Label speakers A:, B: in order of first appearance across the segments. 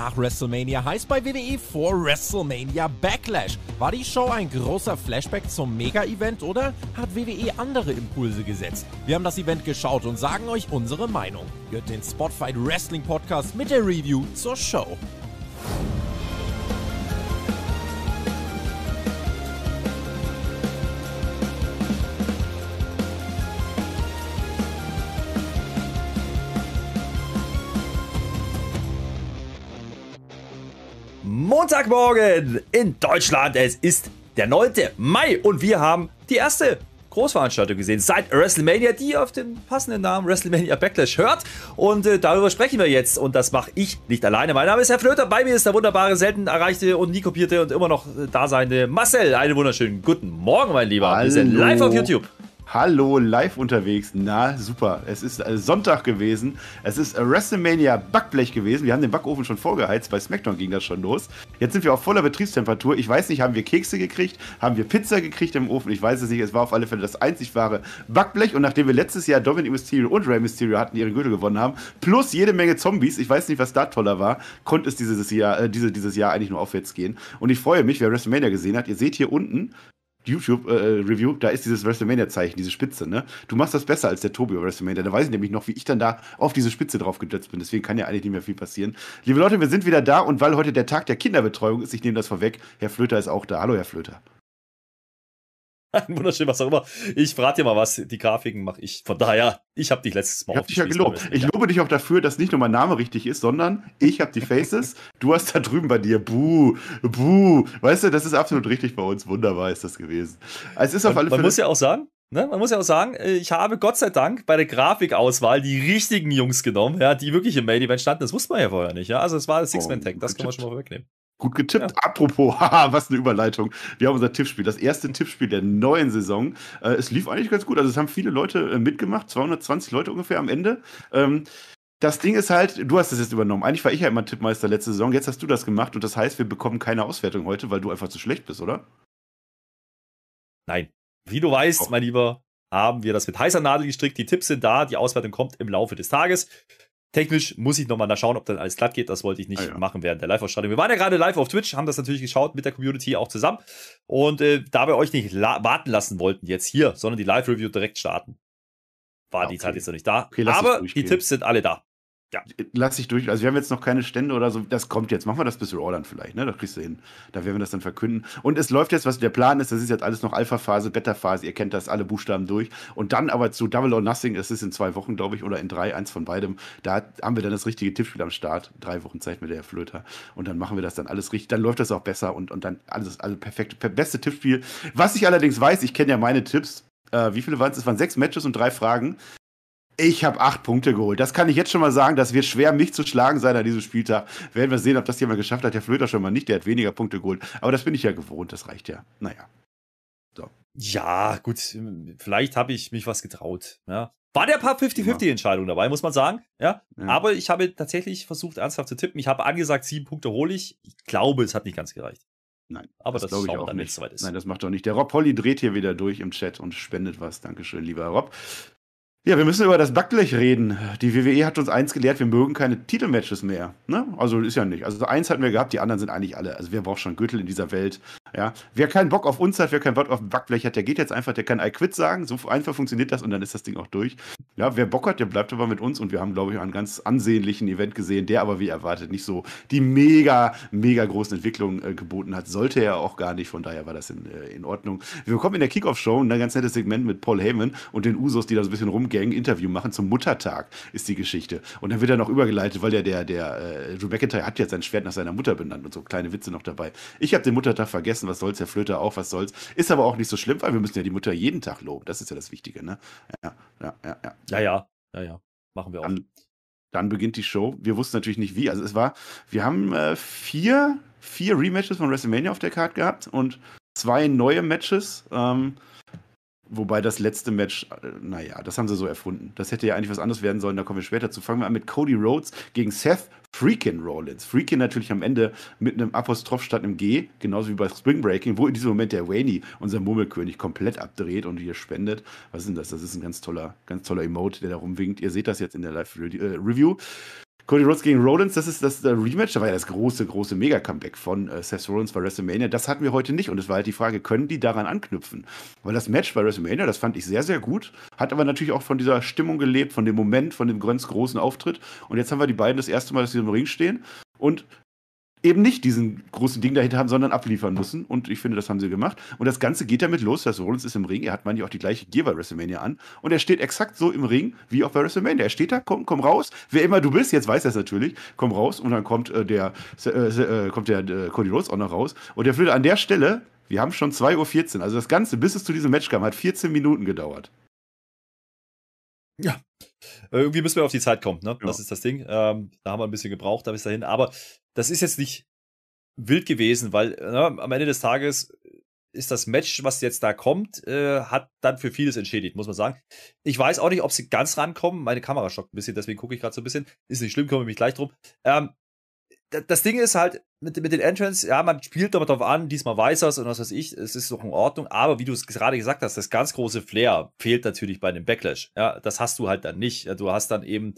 A: nach WrestleMania heißt bei WWE vor WrestleMania Backlash. War die Show ein großer Flashback zum Mega-Event oder hat WWE andere Impulse gesetzt? Wir haben das Event geschaut und sagen euch unsere Meinung. Hört den Spotfight Wrestling Podcast mit der Review zur Show.
B: Montagmorgen in Deutschland. Es ist der 9. Mai und wir haben die erste Großveranstaltung gesehen seit WrestleMania, die auf den passenden Namen WrestleMania Backlash hört. Und äh, darüber sprechen wir jetzt. Und das mache ich nicht alleine. Mein Name ist Herr Flöter. Bei mir ist der wunderbare, selten erreichte und nie kopierte und immer noch äh, daseinende Marcel. Einen wunderschönen guten Morgen, mein Lieber.
C: Hallo.
B: Wir sind live auf YouTube.
C: Hallo, live unterwegs. Na, super. Es ist äh, Sonntag gewesen. Es ist äh, WrestleMania Backblech gewesen. Wir haben den Backofen schon vorgeheizt. Bei SmackDown ging das schon los. Jetzt sind wir auf voller Betriebstemperatur. Ich weiß nicht, haben wir Kekse gekriegt? Haben wir Pizza gekriegt im Ofen? Ich weiß es nicht. Es war auf alle Fälle das einzig wahre Backblech. Und nachdem wir letztes Jahr Dominic Mysterio und Rey Mysterio hatten, ihre Gürtel gewonnen haben, plus jede Menge Zombies, ich weiß nicht, was da toller war, konnte es dieses Jahr, äh, diese, dieses Jahr eigentlich nur aufwärts gehen. Und ich freue mich, wer WrestleMania gesehen hat. Ihr seht hier unten YouTube-Review, äh, da ist dieses WrestleMania-Zeichen, diese Spitze, ne? Du machst das besser als der Tobi bei WrestleMania. Da weiß ich nämlich noch, wie ich dann da auf diese Spitze drauf gedötzt bin. Deswegen kann ja eigentlich nicht mehr viel passieren. Liebe Leute, wir sind wieder da und weil heute der Tag der Kinderbetreuung ist, ich nehme das vorweg, Herr Flöter ist auch da. Hallo, Herr Flöter.
B: Wunderschön, was auch immer. Ich verrate dir mal was. Die Grafiken mache ich. Von daher, ich habe dich letztes Mal
C: Ich habe dich ja gelobt. Ich lobe dich auch dafür, dass nicht nur mein Name richtig ist, sondern ich habe die Faces. du hast da drüben bei dir. Buh, buh. Weißt du, das ist absolut richtig bei uns. Wunderbar ist das gewesen.
B: Also es ist auf alle Fälle. Man muss ja auch sagen, Ne? Man muss ja auch sagen, äh, ich habe Gott sei Dank bei der Grafikauswahl die richtigen Jungs genommen, ja, die wirklich im Main Event standen. Das wusste man ja vorher nicht. Ja? Also es war das Six-Man-Tag, das kann man schon mal wegnehmen.
C: Gut getippt. Ja. Apropos, haha, was eine Überleitung. Wir haben unser Tippspiel, das erste Tippspiel der neuen Saison. Äh, es lief eigentlich ganz gut. Also es haben viele Leute äh, mitgemacht, 220 Leute ungefähr am Ende. Ähm, das Ding ist halt, du hast das jetzt übernommen. Eigentlich war ich ja immer Tippmeister letzte Saison. Jetzt hast du das gemacht und das heißt, wir bekommen keine Auswertung heute, weil du einfach zu schlecht bist, oder?
B: Nein. Wie du weißt, oh. mein Lieber, haben wir das mit heißer Nadel gestrickt. Die Tipps sind da, die Auswertung kommt im Laufe des Tages. Technisch muss ich nochmal schauen, ob dann alles glatt geht. Das wollte ich nicht ah, ja. machen während der Live-Ausstrahlung. Wir waren ja gerade live auf Twitch, haben das natürlich geschaut mit der Community auch zusammen. Und äh, da wir euch nicht la warten lassen wollten jetzt hier, sondern die Live-Review direkt starten, war okay. die Zeit jetzt noch nicht da. Okay, Aber die Tipps sind alle da.
C: Ja. Lass ich durch. Also wir haben jetzt noch keine Stände oder so. Das kommt jetzt. Machen wir das bis Raw dann vielleicht, ne? Da kriegst du hin. Da werden wir das dann verkünden. Und es läuft jetzt, was der Plan ist, das ist jetzt alles noch Alpha-Phase, Beta-Phase, ihr kennt das, alle Buchstaben durch. Und dann aber zu Double or Nothing, das ist in zwei Wochen, glaube ich, oder in drei, eins von beidem. Da haben wir dann das richtige Tippspiel am Start. Drei Wochen Zeit mit der Flöter. Und dann machen wir das dann alles richtig. Dann läuft das auch besser und, und dann alles, alles perfekt. Beste Tippspiel. Was ich allerdings weiß, ich kenne ja meine Tipps. Äh, wie viele waren es? Es waren sechs Matches und drei Fragen. Ich habe acht Punkte geholt. Das kann ich jetzt schon mal sagen. Das wird schwer, mich zu schlagen sein an diesem Spieltag. Werden wir sehen, ob das jemand geschafft hat. Der Flöter schon mal nicht. Der hat weniger Punkte geholt. Aber das bin ich ja gewohnt. Das reicht ja. Naja.
B: So. Ja, gut. Vielleicht habe ich mich was getraut. Ja. War der paar 50-50-Entscheidung dabei, muss man sagen. Ja? ja. Aber ich habe tatsächlich versucht, ernsthaft zu tippen. Ich habe angesagt, sieben Punkte hole ich. Ich glaube, es hat nicht ganz gereicht.
C: Nein, aber das, das glaube ich auch nicht. Soweit ist. Nein, das macht doch nicht. Der Rob Holly dreht hier wieder durch im Chat und spendet was. Dankeschön, lieber Rob. Ja, wir müssen über das Backblech reden. Die WWE hat uns eins gelehrt, wir mögen keine Titelmatches mehr. Ne? Also ist ja nicht. Also eins hatten wir gehabt, die anderen sind eigentlich alle. Also wer braucht schon Gürtel in dieser Welt? Ja, wer keinen Bock auf uns hat, wer keinen Bock auf Backblech hat, der geht jetzt einfach, der kann I quit sagen. So einfach funktioniert das und dann ist das Ding auch durch. Ja, wer Bock hat, der bleibt aber mit uns und wir haben, glaube ich, einen ganz ansehnlichen Event gesehen, der aber wie erwartet nicht so die mega, mega großen Entwicklungen äh, geboten hat. Sollte er auch gar nicht, von daher war das in, äh, in Ordnung. Wir bekommen in der Kickoff-Show ein ganz nettes Segment mit Paul Heyman und den Usos, die da so ein bisschen rumgängen, Interview machen zum Muttertag, ist die Geschichte. Und dann wird er noch übergeleitet, weil der, der, der äh, Drew McIntyre hat ja sein Schwert nach seiner Mutter benannt und so kleine Witze noch dabei. Ich habe den Muttertag vergessen, was soll's, Herr Flöter auch, was soll's. Ist aber auch nicht so schlimm, weil wir müssen ja die Mutter jeden Tag loben. Das ist ja das Wichtige, ne?
B: Ja, ja, ja, ja. Ja, ja, ja, ja. Machen wir auch.
C: Dann, dann beginnt die Show. Wir wussten natürlich nicht wie. Also es war, wir haben äh, vier, vier Rematches von WrestleMania auf der Karte gehabt und zwei neue Matches. Ähm, Wobei das letzte Match, äh, naja, das haben sie so erfunden. Das hätte ja eigentlich was anderes werden sollen, da kommen wir später zu. Fangen wir an mit Cody Rhodes gegen Seth Freakin Rollins. Freakin natürlich am Ende mit einem Apostroph statt einem G, genauso wie bei Spring Breaking, wo in diesem Moment der Wayne, unser Murmelkönig, komplett abdreht und hier spendet. Was ist denn das? Das ist ein ganz toller, ganz toller Emote, der da rumwinkt. Ihr seht das jetzt in der Live-Review. Cody Rhodes gegen Rollins, das ist das, das Rematch, da war ja das große, große Mega-Comeback von äh, Seth Rollins bei WrestleMania. Das hatten wir heute nicht und es war halt die Frage, können die daran anknüpfen? Weil das Match bei WrestleMania, das fand ich sehr, sehr gut, hat aber natürlich auch von dieser Stimmung gelebt, von dem Moment, von dem ganz großen Auftritt. Und jetzt haben wir die beiden das erste Mal, dass sie im Ring stehen und eben nicht diesen großen Ding dahinter haben, sondern abliefern müssen. Und ich finde, das haben sie gemacht. Und das Ganze geht damit los, dass Rollins ist im Ring. Er hat manchmal auch die gleiche Gear bei WrestleMania an. Und er steht exakt so im Ring wie auch bei WrestleMania. Er steht da, komm, komm raus. Wer immer du bist, jetzt weiß er es natürlich, komm raus. Und dann kommt äh, der, äh, äh, kommt der äh, Cody Rhodes auch noch raus. Und der würde an der Stelle, wir haben schon 2.14 Uhr. Also das Ganze, bis es zu diesem Match kam, hat 14 Minuten gedauert.
B: Ja, irgendwie müssen wir auf die Zeit kommen, ne? Ja. Das ist das Ding. Ähm, da haben wir ein bisschen gebraucht da bis dahin. Aber das ist jetzt nicht wild gewesen, weil ne, am Ende des Tages ist das Match, was jetzt da kommt, äh, hat dann für vieles entschädigt, muss man sagen. Ich weiß auch nicht, ob sie ganz rankommen. Meine Kamera stockt ein bisschen, deswegen gucke ich gerade so ein bisschen. Ist nicht schlimm, komme ich mich gleich drum. Ähm, das Ding ist halt mit, mit den Entrance, ja, man spielt damit darauf an, diesmal weiß er es und was weiß ich, es ist doch in Ordnung, aber wie du es gerade gesagt hast, das ganz große Flair fehlt natürlich bei dem Backlash. Ja, das hast du halt dann nicht. Du hast dann eben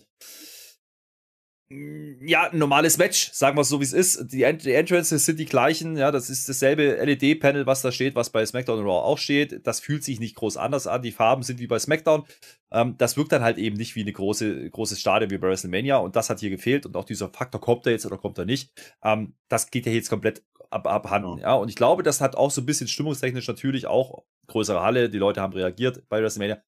B: ja, ein normales Match, sagen wir es so, wie es ist. Die, Ent die Entrances sind die gleichen, ja, das ist dasselbe LED-Panel, was da steht, was bei SmackDown und Raw auch steht. Das fühlt sich nicht groß anders an. Die Farben sind wie bei SmackDown. Ähm, das wirkt dann halt eben nicht wie ein große, großes Stadion wie bei WrestleMania und das hat hier gefehlt und auch dieser Faktor, kommt er jetzt oder kommt er nicht, ähm, das geht ja jetzt komplett ab, abhanden, ja. ja. Und ich glaube, das hat auch so ein bisschen stimmungstechnisch natürlich auch größere Halle, die Leute haben reagiert bei WrestleMania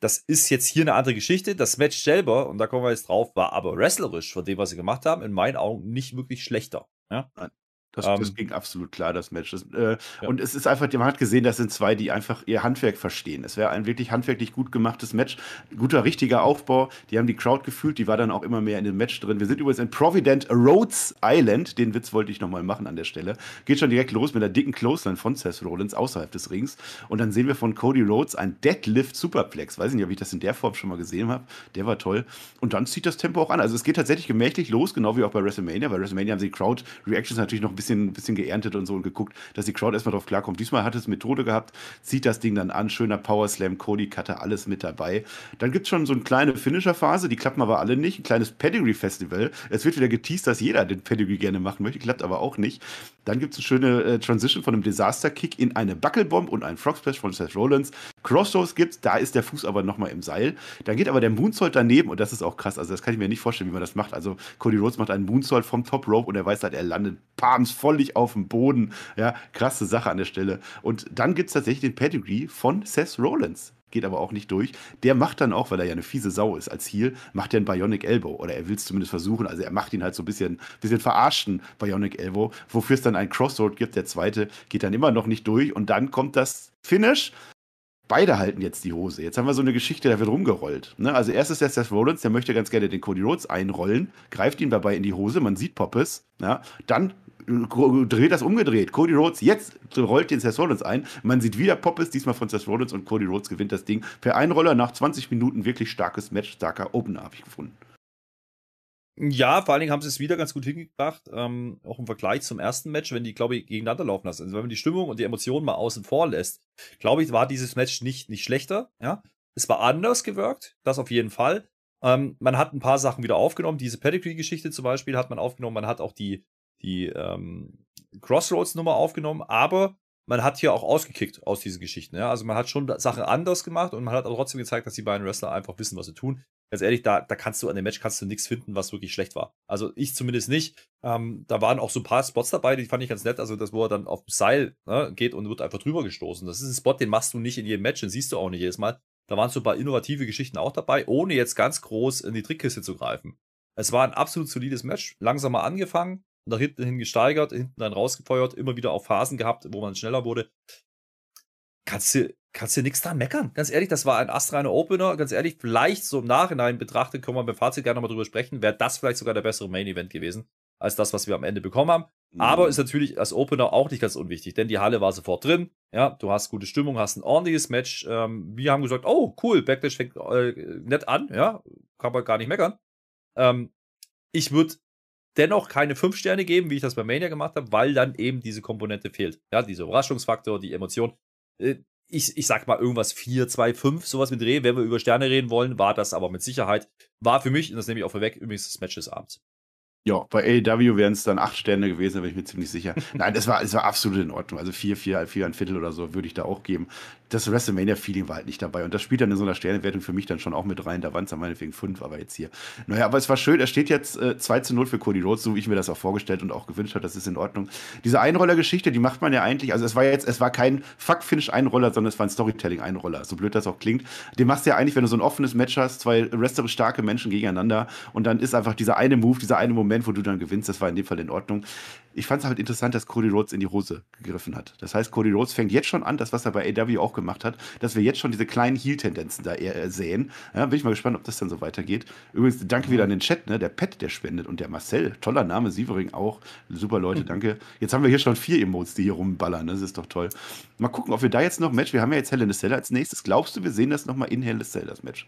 B: das ist jetzt hier eine andere Geschichte. Das Match selber, und da kommen wir jetzt drauf, war aber wrestlerisch von dem, was sie gemacht haben, in meinen Augen nicht wirklich schlechter. Ja?
C: Nein. Das, ähm, das ging absolut klar, das Match. Das, äh, ja. Und es ist einfach, man hat gesehen, das sind zwei, die einfach ihr Handwerk verstehen. Es wäre ein wirklich handwerklich gut gemachtes Match. Guter, richtiger Aufbau. Die haben die Crowd gefühlt, die war dann auch immer mehr in dem Match drin. Wir sind übrigens in Provident Rhodes Island. Den Witz wollte ich nochmal machen an der Stelle. Geht schon direkt los mit einer dicken Clothesline von Seth Rollins außerhalb des Rings. Und dann sehen wir von Cody Rhodes ein Deadlift Superplex. Weiß ich nicht, ob ich das in der Form schon mal gesehen habe. Der war toll. Und dann zieht das Tempo auch an. Also es geht tatsächlich gemächlich los, genau wie auch bei WrestleMania. Bei WrestleMania haben sie die Crowd Reactions natürlich noch ein bisschen bisschen, bisschen geerntet und so und geguckt, dass die Crowd erstmal drauf klarkommt. Diesmal hat es Methode gehabt, zieht das Ding dann an, schöner Power Slam, Cody Cutter, alles mit dabei. Dann gibt es schon so eine kleine Finisher-Phase, die klappen aber alle nicht. Ein kleines Pedigree-Festival. Es wird wieder geteased, dass jeder den Pedigree gerne machen möchte, klappt aber auch nicht. Dann gibt es eine schöne äh, Transition von einem Disaster-Kick in eine Buckelbomb und einen Frog Splash von Seth Rollins. Crossroads gibt, da ist der Fuß aber nochmal im Seil. Dann geht aber der Moonsault daneben und das ist auch krass. Also das kann ich mir nicht vorstellen, wie man das macht. Also Cody Rhodes macht einen Moonsault vom Top Rope und er weiß halt, er landet palms vollig auf dem Boden. Ja, krasse Sache an der Stelle. Und dann gibt es tatsächlich den Pedigree von Seth Rollins geht aber auch nicht durch. Der macht dann auch, weil er ja eine fiese Sau ist als Heel, macht er einen Bionic Elbow. Oder er will es zumindest versuchen. Also er macht ihn halt so ein bisschen, bisschen verarschten Bionic Elbow, wofür es dann einen Crossroad gibt. Der zweite geht dann immer noch nicht durch. Und dann kommt das Finish. Beide halten jetzt die Hose. Jetzt haben wir so eine Geschichte, da wird rumgerollt. Ne? Also erst ist der Seth Rollins, der möchte ganz gerne den Cody Rhodes einrollen, greift ihn dabei in die Hose, man sieht Poppes. Ja? Dann dreht das umgedreht. Cody Rhodes jetzt rollt den Seth Rollins ein. Man sieht wieder Poppes, diesmal von Seth Rollins und Cody Rhodes gewinnt das Ding per Einroller nach 20 Minuten. Wirklich starkes Match, starker Opener habe ich gefunden.
B: Ja, vor allen Dingen haben sie es wieder ganz gut hingebracht, ähm, auch im Vergleich zum ersten Match, wenn die, glaube ich, gegeneinander laufen lassen. Also wenn man die Stimmung und die Emotionen mal außen vor lässt, glaube ich, war dieses Match nicht, nicht schlechter. Ja, es war anders gewirkt, das auf jeden Fall. Ähm, man hat ein paar Sachen wieder aufgenommen. Diese Pedigree-Geschichte zum Beispiel hat man aufgenommen. Man hat auch die, die ähm, Crossroads-Nummer aufgenommen, aber man hat hier auch ausgekickt aus diesen Geschichten. Ja? Also man hat schon Sachen anders gemacht und man hat auch trotzdem gezeigt, dass die beiden Wrestler einfach wissen, was sie tun ganz ehrlich, da, da kannst du an dem Match kannst du nichts finden, was wirklich schlecht war. Also ich zumindest nicht. Ähm, da waren auch so ein paar Spots dabei, die fand ich ganz nett. Also das, wo er dann auf dem Seil ne, geht und wird einfach drüber gestoßen. Das ist ein Spot, den machst du nicht in jedem Match, den siehst du auch nicht jedes Mal. Da waren so ein paar innovative Geschichten auch dabei, ohne jetzt ganz groß in die Trickkiste zu greifen. Es war ein absolut solides Match, langsamer angefangen, nach hinten hin gesteigert, hinten dann rausgefeuert, immer wieder auch Phasen gehabt, wo man schneller wurde. Kannst du kannst du nichts dran meckern. Ganz ehrlich, das war ein astreiner Opener. Ganz ehrlich, vielleicht so im Nachhinein betrachtet, können wir beim Fazit gerne nochmal drüber sprechen, wäre das vielleicht sogar der bessere Main Event gewesen, als das, was wir am Ende bekommen haben. Mhm. Aber ist natürlich als Opener auch nicht ganz unwichtig, denn die Halle war sofort drin. Ja, du hast gute Stimmung, hast ein ordentliches Match. Ähm, wir haben gesagt, oh, cool, Backlash fängt äh, nett an. Ja, kann man gar nicht meckern. Ähm, ich würde dennoch keine fünf Sterne geben, wie ich das bei Mania gemacht habe, weil dann eben diese Komponente fehlt. Ja, dieser Überraschungsfaktor, die Emotion. Äh, ich, ich sag mal irgendwas 4, 2, 5, sowas mit Dreh. Wenn wir über Sterne reden wollen, war das aber mit Sicherheit, war für mich, und das nehme ich auch vorweg, übrigens das Match des Abends.
C: Ja, bei AEW wären es dann acht Sterne gewesen, da bin ich mir ziemlich sicher. Nein, es war, es war absolut in Ordnung. Also vier, vier, vier, ein Viertel oder so würde ich da auch geben. Das WrestleMania-Feeling war halt nicht dabei. Und das spielt dann in so einer Sternewertung für mich dann schon auch mit rein. Da waren es dann meinetwegen fünf, aber jetzt hier. Naja, aber es war schön. Er steht jetzt äh, 2 zu 0 für Cody Rhodes, so wie ich mir das auch vorgestellt und auch gewünscht habe. Das ist in Ordnung. Diese Einroller-Geschichte, die macht man ja eigentlich, also es war jetzt, es war kein Fuck-Finish-Einroller, sondern es war ein Storytelling-Einroller. So blöd das auch klingt. Den machst du ja eigentlich, wenn du so ein offenes Match hast, zwei wrestlerisch starke Menschen gegeneinander und dann ist einfach dieser eine Move, dieser eine Moment, wo du dann gewinnst das war in dem Fall in Ordnung. Ich fand es halt interessant, dass Cody Rhodes in die Hose gegriffen hat. Das heißt, Cody Rhodes fängt jetzt schon an, das, was er bei AW auch gemacht hat, dass wir jetzt schon diese kleinen Heel-Tendenzen da eher sehen. Ja, bin ich mal gespannt, ob das dann so weitergeht. Übrigens, danke wieder an den Chat, ne? der Pet, der spendet und der Marcel, toller Name, Sievering auch. Super Leute, mhm. danke. Jetzt haben wir hier schon vier Emotes, die hier rumballern, das ist doch toll. Mal gucken, ob wir da jetzt noch Match, wir haben ja jetzt Hell in the Cell als nächstes. Glaubst du, wir sehen das nochmal in Hell in the Cell, das Match?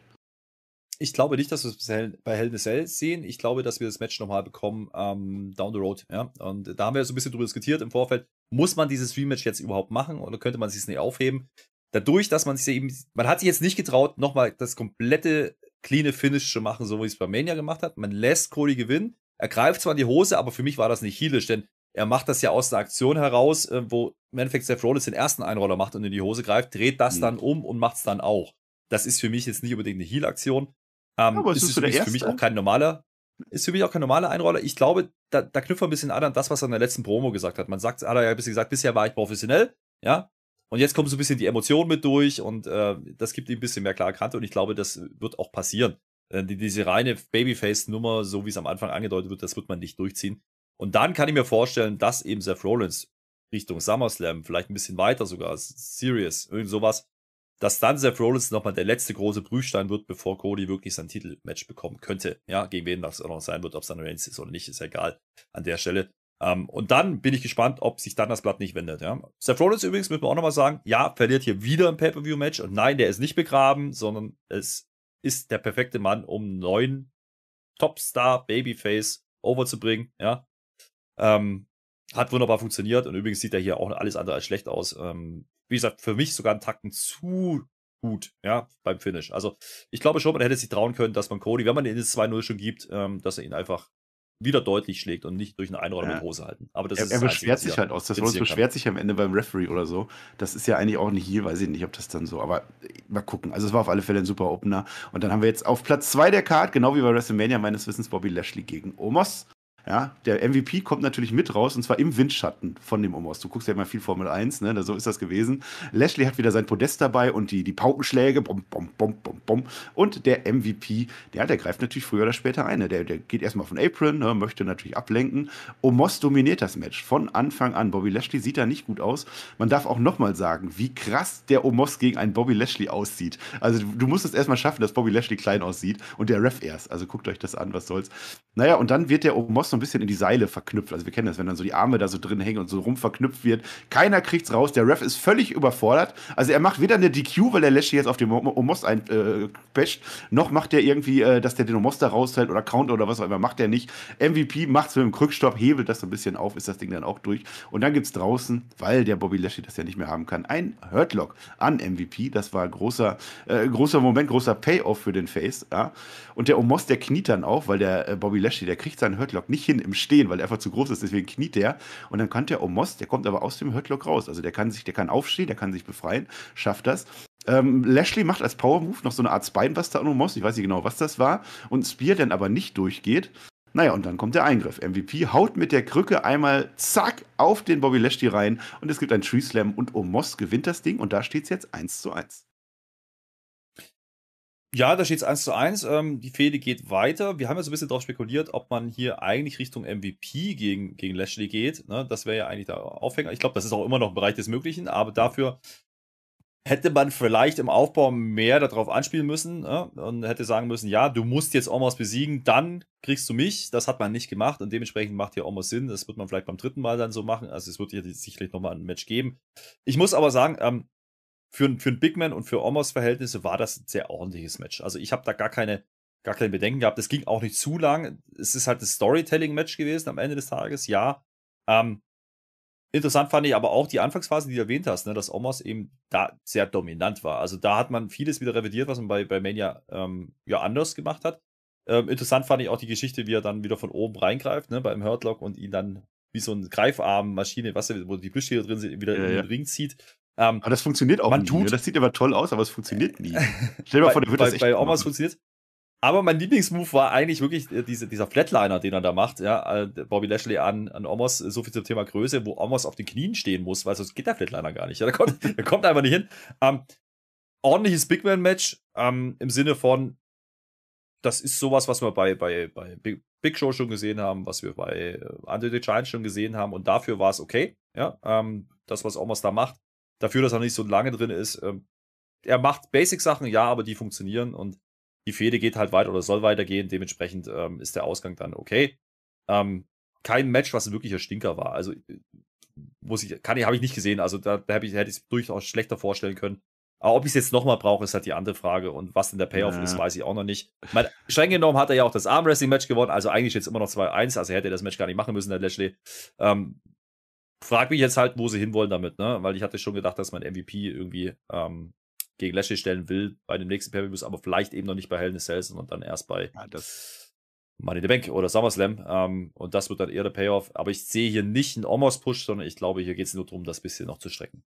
B: Ich glaube nicht, dass wir es bei Hell in a Cell sehen. Ich glaube, dass wir das Match nochmal bekommen ähm, down the road. Ja? Und da haben wir so ein bisschen drüber diskutiert im Vorfeld. Muss man dieses Rematch jetzt überhaupt machen oder könnte man es sich nicht aufheben? Dadurch, dass man sich eben, man hat sich jetzt nicht getraut, nochmal das komplette cleane Finish zu machen, so wie es bei Mania gemacht hat. Man lässt Cody gewinnen. Er greift zwar in die Hose, aber für mich war das nicht heelisch, denn er macht das ja aus der Aktion heraus, äh, wo im Endeffekt Seth Rollins den ersten Einroller macht und in die Hose greift, dreht das mhm. dann um und macht es dann auch. Das ist für mich jetzt nicht unbedingt eine Heal-Aktion. Ähm, aber ist, ist, ist für mich auch kein normaler, ist für mich auch kein normaler Einroller. Ich glaube, da, da knüpft man ein bisschen an an das, was er in der letzten Promo gesagt hat. Man sagt, hat er ja ein bisschen gesagt, bisher war ich professionell, ja. Und jetzt kommt so ein bisschen die Emotion mit durch und äh, das gibt ihm ein bisschen mehr klare Kante und ich glaube, das wird auch passieren. Äh, die, diese reine Babyface-Nummer, so wie es am Anfang angedeutet wird, das wird man nicht durchziehen. Und dann kann ich mir vorstellen, dass eben Seth Rollins Richtung SummerSlam, vielleicht ein bisschen weiter sogar, Serious, irgend sowas, dass dann Seth Rollins nochmal der letzte große Prüfstein wird, bevor Cody wirklich sein Titelmatch bekommen könnte. Ja, gegen wen das auch noch sein wird, ob es dann Reigns ist oder nicht, ist egal an der Stelle. Ähm, und dann bin ich gespannt, ob sich dann das Blatt nicht wendet. Ja. Seth Rollins übrigens, müssen wir auch nochmal sagen, ja, verliert hier wieder ein Pay-Per-View-Match und nein, der ist nicht begraben, sondern es ist der perfekte Mann, um neuen Topstar Babyface overzubringen. Ja. Ähm, hat wunderbar funktioniert und übrigens sieht er hier auch alles andere als schlecht aus. Ähm, wie gesagt, für mich sogar einen Tacken zu gut, ja, beim Finish. Also ich glaube schon, man hätte sich trauen können, dass man Cody, wenn man ihn ins 2-0 schon gibt, ähm, dass er ihn einfach wieder deutlich schlägt und nicht durch eine Einrolle ja. mit Hose halten. Aber das
C: er,
B: ist
C: er beschwert sich halt aus. Das beschwert sich am Ende beim Referee oder so. Das ist ja eigentlich auch nicht hier, weiß ich nicht, ob das dann so, aber mal gucken. Also es war auf alle Fälle ein super Opener. Und dann haben wir jetzt auf Platz 2 der Card, genau wie bei WrestleMania meines Wissens, Bobby Lashley gegen Omos. Ja, der MVP kommt natürlich mit raus und zwar im Windschatten von dem Omos. Du guckst ja immer viel Formel 1, ne? So ist das gewesen. Lashley hat wieder sein Podest dabei und die, die Paukenschläge, bom, bom, bom, bom, bom. Und der MVP, der, der greift natürlich früher oder später ein. Ne? Der, der geht erstmal von Apron, ne? möchte natürlich ablenken. Omos dominiert das Match von Anfang an. Bobby Lashley sieht da nicht gut aus. Man darf auch nochmal sagen, wie krass der Omos gegen einen Bobby Lashley aussieht. Also du, du musst es erstmal schaffen, dass Bobby Lashley klein aussieht und der Ref erst. Also guckt euch das an, was soll's. Naja, und dann wird der Omos ein bisschen in die Seile verknüpft. Also wir kennen das, wenn dann so die Arme da so drin hängen und so rum verknüpft wird. Keiner kriegt's raus. Der Ref ist völlig überfordert. Also er macht weder eine DQ, weil der Lashley jetzt auf dem Omos einpescht, äh, noch macht er irgendwie, äh, dass der den Omos da raushält oder Count oder was auch immer. Macht er nicht. MVP macht's mit dem Krückstopp, hebelt das so ein bisschen auf, ist das Ding dann auch durch. Und dann gibt's draußen, weil der Bobby Lashley das ja nicht mehr haben kann, ein Hurtlock an MVP. Das war großer, äh, großer Moment, großer Payoff für den Face. Ja. Und der Omos, der kniet dann auch, weil der äh, Bobby Lashley, der kriegt seinen Hurtlock nicht hin im Stehen, weil er einfach zu groß ist, deswegen kniet der. Und dann kann der Omos, der kommt aber aus dem Hurtlock raus. Also der kann sich, der kann aufstehen, der kann sich befreien, schafft das. Ähm, Lashley macht als Power Move noch so eine Art Spinebuster an Omos, ich weiß nicht genau, was das war. Und Spear dann aber nicht durchgeht. Naja, und dann kommt der Eingriff. MVP haut mit der Krücke einmal zack auf den Bobby Lashley rein und es gibt einen Tree Slam und Omos gewinnt das Ding und da steht es jetzt 1 zu 1.
B: Ja, da steht es 1 zu 1. Ähm, die Fehde geht weiter. Wir haben ja so ein bisschen darauf spekuliert, ob man hier eigentlich Richtung MVP gegen, gegen Lashley geht. Ne? Das wäre ja eigentlich der Aufhänger. Ich glaube, das ist auch immer noch im Bereich des Möglichen, aber dafür hätte man vielleicht im Aufbau mehr darauf anspielen müssen ne? und hätte sagen müssen, ja, du musst jetzt Omos besiegen, dann kriegst du mich. Das hat man nicht gemacht und dementsprechend macht hier Omos Sinn. Das wird man vielleicht beim dritten Mal dann so machen. Also es wird hier sicherlich nochmal ein Match geben. Ich muss aber sagen, ähm, für, für einen Big Man und für Omos Verhältnisse war das ein sehr ordentliches Match. Also ich habe da gar keine, gar keine Bedenken gehabt. Es ging auch nicht zu lang. Es ist halt ein Storytelling-Match gewesen am Ende des Tages, ja. Ähm, Interessant fand ich aber auch die Anfangsphase, die du erwähnt hast, ne, dass Omos eben da sehr dominant war. Also da hat man vieles wieder revidiert, was man bei, bei Mania ähm, ja anders gemacht hat. Ähm, interessant fand ich auch die Geschichte, wie er dann wieder von oben reingreift, ne, beim Hurtlock und ihn dann wie so ein Greifarm-Maschine, was wo die Plüschtiere drin sind, wieder ja, in den ja. Ring zieht.
C: Ähm, aber das funktioniert auch man nie. Tut, ne? das sieht aber toll aus, aber es funktioniert nie.
B: Stell dir mal vor, der wird bei, das echt Bei Omas funktioniert aber mein Lieblingsmove war eigentlich wirklich äh, diese, dieser Flatliner, den er da macht, ja, äh, Bobby Lashley an, an Omos, so viel zum Thema Größe, wo Omos auf den Knien stehen muss, weil sonst geht der Flatliner gar nicht. Ja, der, kommt, der kommt einfach nicht hin. Ähm, ordentliches Big Man-Match ähm, im Sinne von, das ist sowas, was wir bei, bei, bei Big, Big Show schon gesehen haben, was wir bei äh, Under the Giant schon gesehen haben und dafür war es okay. Ja, ähm, das, was Omos da macht, dafür, dass er nicht so lange drin ist. Ähm, er macht Basic-Sachen, ja, aber die funktionieren und die Fehde geht halt weiter oder soll weitergehen. Dementsprechend ähm, ist der Ausgang dann okay. Ähm, kein Match, was ein wirklicher Stinker war. Also äh, muss ich, kann ich, habe ich nicht gesehen. Also da, da ich, hätte ich es durchaus schlechter vorstellen können. Aber ob ich es jetzt nochmal brauche, ist halt die andere Frage. Und was denn der Payoff ja. ist, weiß ich auch noch nicht. Mein, streng genommen hat er ja auch das Armwrestling-Match gewonnen. Also eigentlich jetzt immer noch 2-1. Also hätte er das Match gar nicht machen müssen, der Lashley. Ähm, frag mich jetzt halt, wo sie hinwollen damit, ne? Weil ich hatte schon gedacht, dass mein MVP irgendwie ähm, gegen Lashley stellen will bei dem nächsten pay aber vielleicht eben noch nicht bei Hell in a Cell, sondern dann erst bei ja, Money in the Bank oder SummerSlam. Ähm, und das wird dann eher der Payoff. Aber ich sehe hier nicht einen Omos-Push, sondern ich glaube, hier geht es nur darum, das bisschen noch zu strecken.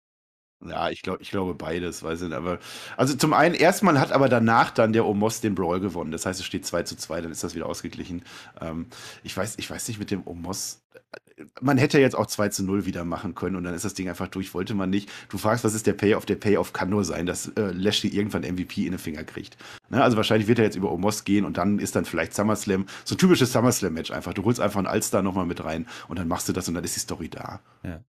C: Ja, ich glaube, ich glaube beides, weiß ich nicht. Aber also zum einen, erstmal hat aber danach dann der Omos den Brawl gewonnen. Das heißt, es steht 2 zu 2, dann ist das wieder ausgeglichen. Ähm, ich, weiß, ich weiß nicht mit dem Omos. Man hätte jetzt auch 2 zu 0 wieder machen können und dann ist das Ding einfach durch, wollte man nicht. Du fragst, was ist der Payoff? Der Payoff kann nur sein, dass äh, Lashley irgendwann MVP in den Finger kriegt. Ne? Also wahrscheinlich wird er jetzt über Omos gehen und dann ist dann vielleicht SummerSlam, so ein typisches SummerSlam-Match einfach. Du holst einfach einen Allstar nochmal mit rein und dann machst du das und dann ist die Story da.
B: Ja.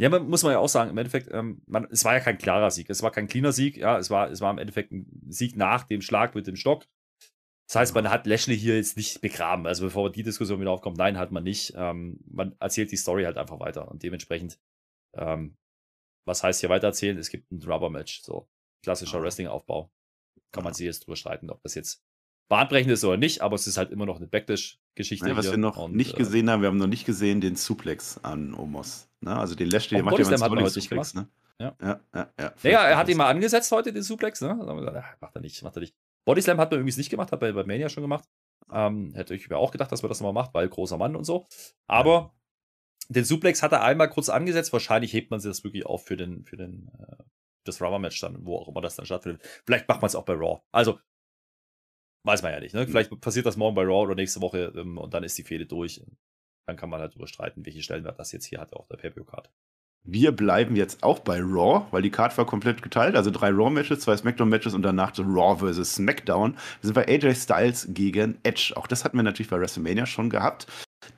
B: Ja, man, muss man ja auch sagen, im Endeffekt, ähm, man, es war ja kein klarer Sieg. Es war kein cleaner Sieg, ja, es war, es war im Endeffekt ein Sieg nach dem Schlag mit dem Stock. Das heißt, man hat Lashley hier jetzt nicht begraben. Also bevor die Diskussion wieder aufkommt, nein, hat man nicht. Ähm, man erzählt die Story halt einfach weiter. Und dementsprechend, ähm, was heißt hier weitererzählen? Es gibt ein Rubber-Match, so klassischer Wrestling-Aufbau. Kann man sich jetzt drüber streiten, ob das jetzt bahnbrechend ist oder nicht, aber es ist halt immer noch eine Backlash-Geschichte.
C: Ja, was wir noch und, nicht äh, gesehen haben, wir haben noch nicht gesehen den Suplex an Omos. Ne? Also den Lashley,
B: der macht ja mal einen Suplex. Ne? Ja. Ja, ja, ja. Naja, er hat ihn mal angesetzt heute, den Suplex. Ne? Gesagt, macht er nicht, macht er nicht. Bodyslam hat man übrigens nicht gemacht, hat er bei Mania schon gemacht. Ähm, hätte ich mir auch gedacht, dass man das nochmal macht, weil großer Mann und so. Aber ja. den Suplex hat er einmal kurz angesetzt. Wahrscheinlich hebt man sich das wirklich auf für den, für den, äh, das Rubber-Match dann, wo auch immer das dann stattfindet. Vielleicht macht man es auch bei Raw. Also, Weiß man ja nicht. Ne? Vielleicht passiert das morgen bei Raw oder nächste Woche ähm, und dann ist die Fehde durch. Dann kann man halt überstreiten, welche Stellenwert das jetzt hier hat, auch der Pay-Per-Card.
C: Wir bleiben jetzt auch bei Raw, weil die Card war komplett geteilt. Also drei Raw-Matches, zwei Smackdown-Matches und danach so Raw vs. Smackdown. Wir sind bei AJ Styles gegen Edge. Auch das hatten wir natürlich bei WrestleMania schon gehabt.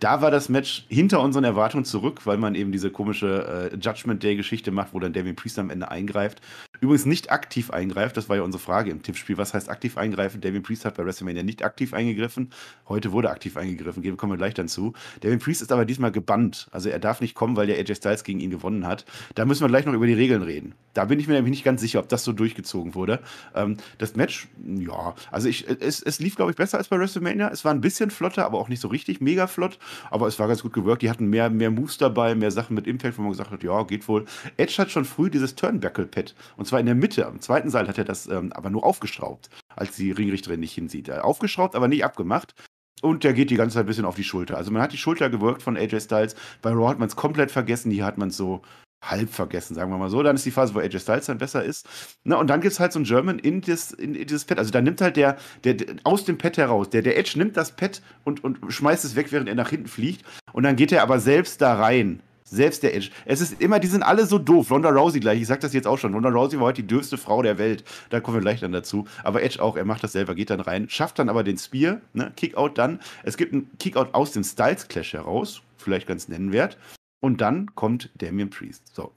C: Da war das Match hinter unseren Erwartungen zurück, weil man eben diese komische äh, Judgment Day-Geschichte macht, wo dann Damien Priest am Ende eingreift. Übrigens nicht aktiv eingreift, das war ja unsere Frage im Tippspiel. Was heißt aktiv eingreifen? Damien Priest hat bei WrestleMania nicht aktiv eingegriffen. Heute wurde aktiv eingegriffen, kommen wir gleich dann zu. Damien Priest ist aber diesmal gebannt. Also er darf nicht kommen, weil der AJ Styles gegen ihn gewonnen hat. Da müssen wir gleich noch über die Regeln reden. Da bin ich mir nämlich nicht ganz sicher, ob das so durchgezogen wurde. Ähm, das Match, ja, also ich, es, es lief, glaube ich, besser als bei WrestleMania. Es war ein bisschen flotter, aber auch nicht so richtig mega flott. Aber es war ganz gut gewirkt. Die hatten mehr, mehr Moves dabei, mehr Sachen mit Impact, wo man gesagt hat, ja, geht wohl. Edge hat schon früh dieses Turnbuckle-Pad. Und zwar in der Mitte, am zweiten Seil hat er das ähm, aber nur aufgeschraubt, als die Ringrichterin nicht hinsieht. Aufgeschraubt, aber nicht abgemacht. Und der geht die ganze Zeit ein bisschen auf die Schulter. Also man hat die Schulter gewirkt von AJ Styles. Bei Raw hat man es komplett vergessen. Hier hat man es so halb vergessen, sagen wir mal so. Dann ist die Phase, wo AJ Styles dann besser ist. Na, und dann gibt es halt so ein German in, das, in, in dieses Pad. Also da nimmt halt der, der, der, aus dem Pad heraus, der, der Edge nimmt das Pad und, und schmeißt es weg, während er nach hinten fliegt. Und dann geht er aber selbst da rein. Selbst der Edge. Es ist immer, die sind alle so doof. Ronda Rousey gleich, ich sag das jetzt auch schon. Ronda Rousey war heute die dürfste Frau der Welt. Da kommen wir gleich dann dazu. Aber Edge auch, er macht das selber, geht dann rein, schafft dann aber den Spear, ne? Kickout dann. Es gibt einen Kickout aus dem Styles Clash heraus, vielleicht ganz nennenswert. Und dann kommt Damien Priest. So,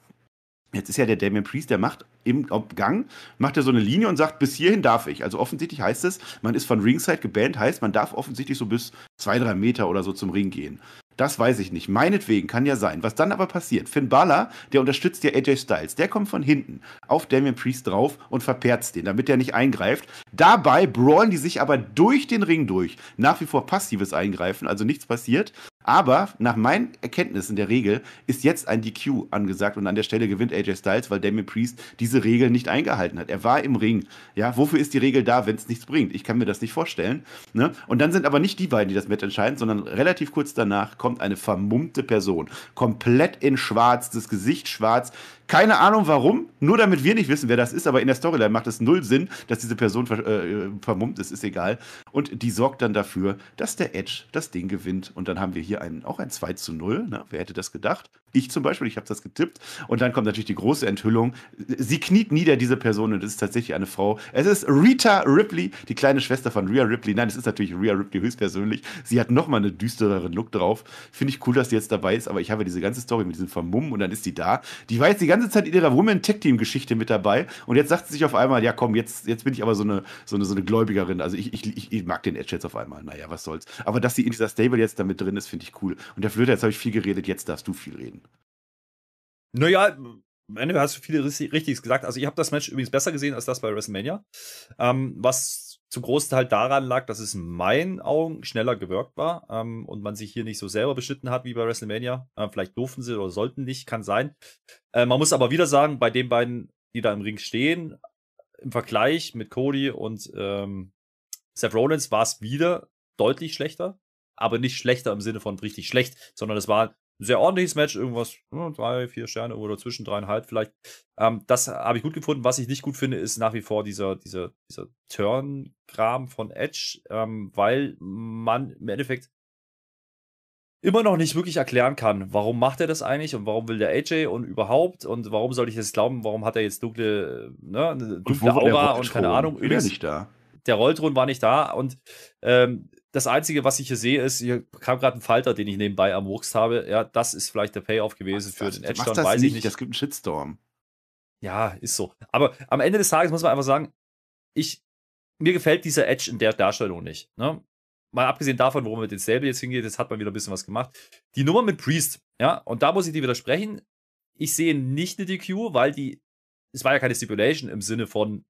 C: Jetzt ist ja der Damien Priest, der macht im Gang, macht er so eine Linie und sagt, bis hierhin darf ich. Also offensichtlich heißt es, man ist von Ringside gebannt, heißt, man darf offensichtlich so bis zwei, drei Meter oder so zum Ring gehen. Das weiß ich nicht. Meinetwegen kann ja sein. Was dann aber passiert, Finn Balor, der unterstützt ja AJ Styles, der kommt von hinten auf Damien Priest drauf und verperzt den, damit er nicht eingreift. Dabei brawlen die sich aber durch den Ring durch. Nach wie vor passives Eingreifen, also nichts passiert. Aber nach meinen Erkenntnissen der Regel ist jetzt ein DQ angesagt und an der Stelle gewinnt AJ Styles, weil Damien Priest diese Regel nicht eingehalten hat. Er war im Ring. Ja, wofür ist die Regel da, wenn es nichts bringt? Ich kann mir das nicht vorstellen. Ne? Und dann sind aber nicht die beiden, die das Match entscheiden, sondern relativ kurz danach kommt eine vermummte Person. Komplett in schwarz, das Gesicht schwarz, keine Ahnung warum, nur damit wir nicht wissen, wer das ist, aber in der Storyline macht es null Sinn, dass diese Person ver äh, vermummt ist, ist egal. Und die sorgt dann dafür, dass der Edge das Ding gewinnt. Und dann haben wir hier einen, auch ein 2 zu 0. Na, wer hätte das gedacht? Ich zum Beispiel, ich habe das getippt. Und dann kommt natürlich die große Enthüllung. Sie kniet nieder, diese Person, und es ist tatsächlich eine Frau. Es ist Rita Ripley, die kleine Schwester von Rhea Ripley. Nein, es ist natürlich Rhea Ripley höchstpersönlich. Sie hat nochmal einen düstereren Look drauf. Finde ich cool, dass sie jetzt dabei ist, aber ich habe diese ganze Story mit diesem Vermummen und dann ist die da. Die jetzt die ganze Zeit in ihrer Woman Tech Team Geschichte mit dabei und jetzt sagt sie sich auf einmal, ja komm, jetzt, jetzt bin ich aber so eine, so eine, so eine Gläubigerin. Also ich, ich, ich mag den Edge jetzt auf einmal. Naja, was soll's. Aber dass sie in dieser Stable jetzt damit drin ist, finde ich cool. Und der Flöter, jetzt habe ich viel geredet, jetzt darfst du viel reden.
B: Naja, am Ende hast du viele Richtiges gesagt. Also ich habe das Match übrigens besser gesehen als das bei WrestleMania. Ähm, was zum Großteil daran lag, dass es in meinen Augen schneller gewirkt war ähm, und man sich hier nicht so selber beschnitten hat wie bei WrestleMania. Äh, vielleicht durften sie oder sollten nicht, kann sein. Äh, man muss aber wieder sagen, bei den beiden, die da im Ring stehen, im Vergleich mit Cody und ähm, Seth Rollins war es wieder deutlich schlechter, aber nicht schlechter im Sinne von richtig schlecht, sondern es war sehr ordentliches Match, irgendwas, hm, drei, vier Sterne oder zwischen dreieinhalb vielleicht. Ähm, das habe ich gut gefunden. Was ich nicht gut finde, ist nach wie vor dieser, dieser, dieser Turn-Kram von Edge, ähm, weil man im Endeffekt immer noch nicht wirklich erklären kann, warum macht er das eigentlich und warum will der AJ und überhaupt und warum soll ich das glauben, warum hat er jetzt dunkle, ne, dunkle Aura und keine Ahnung.
C: Ist nicht da.
B: Der Rolltron war nicht da und ähm, das Einzige, was ich hier sehe, ist, hier kam gerade ein Falter, den ich nebenbei am Wurst habe. Ja, das ist vielleicht der Payoff gewesen für den Edge
C: Down, weiß nicht. ich nicht. Das gibt einen Shitstorm.
B: Ja, ist so. Aber am Ende des Tages muss man einfach sagen, ich, mir gefällt dieser Edge in der Darstellung nicht. Ne? Mal abgesehen davon, worum mit den Stable jetzt hingeht, jetzt hat man wieder ein bisschen was gemacht. Die Nummer mit Priest, ja, und da muss ich dir widersprechen. Ich sehe nicht eine DQ, weil die, es war ja keine Stipulation im Sinne von,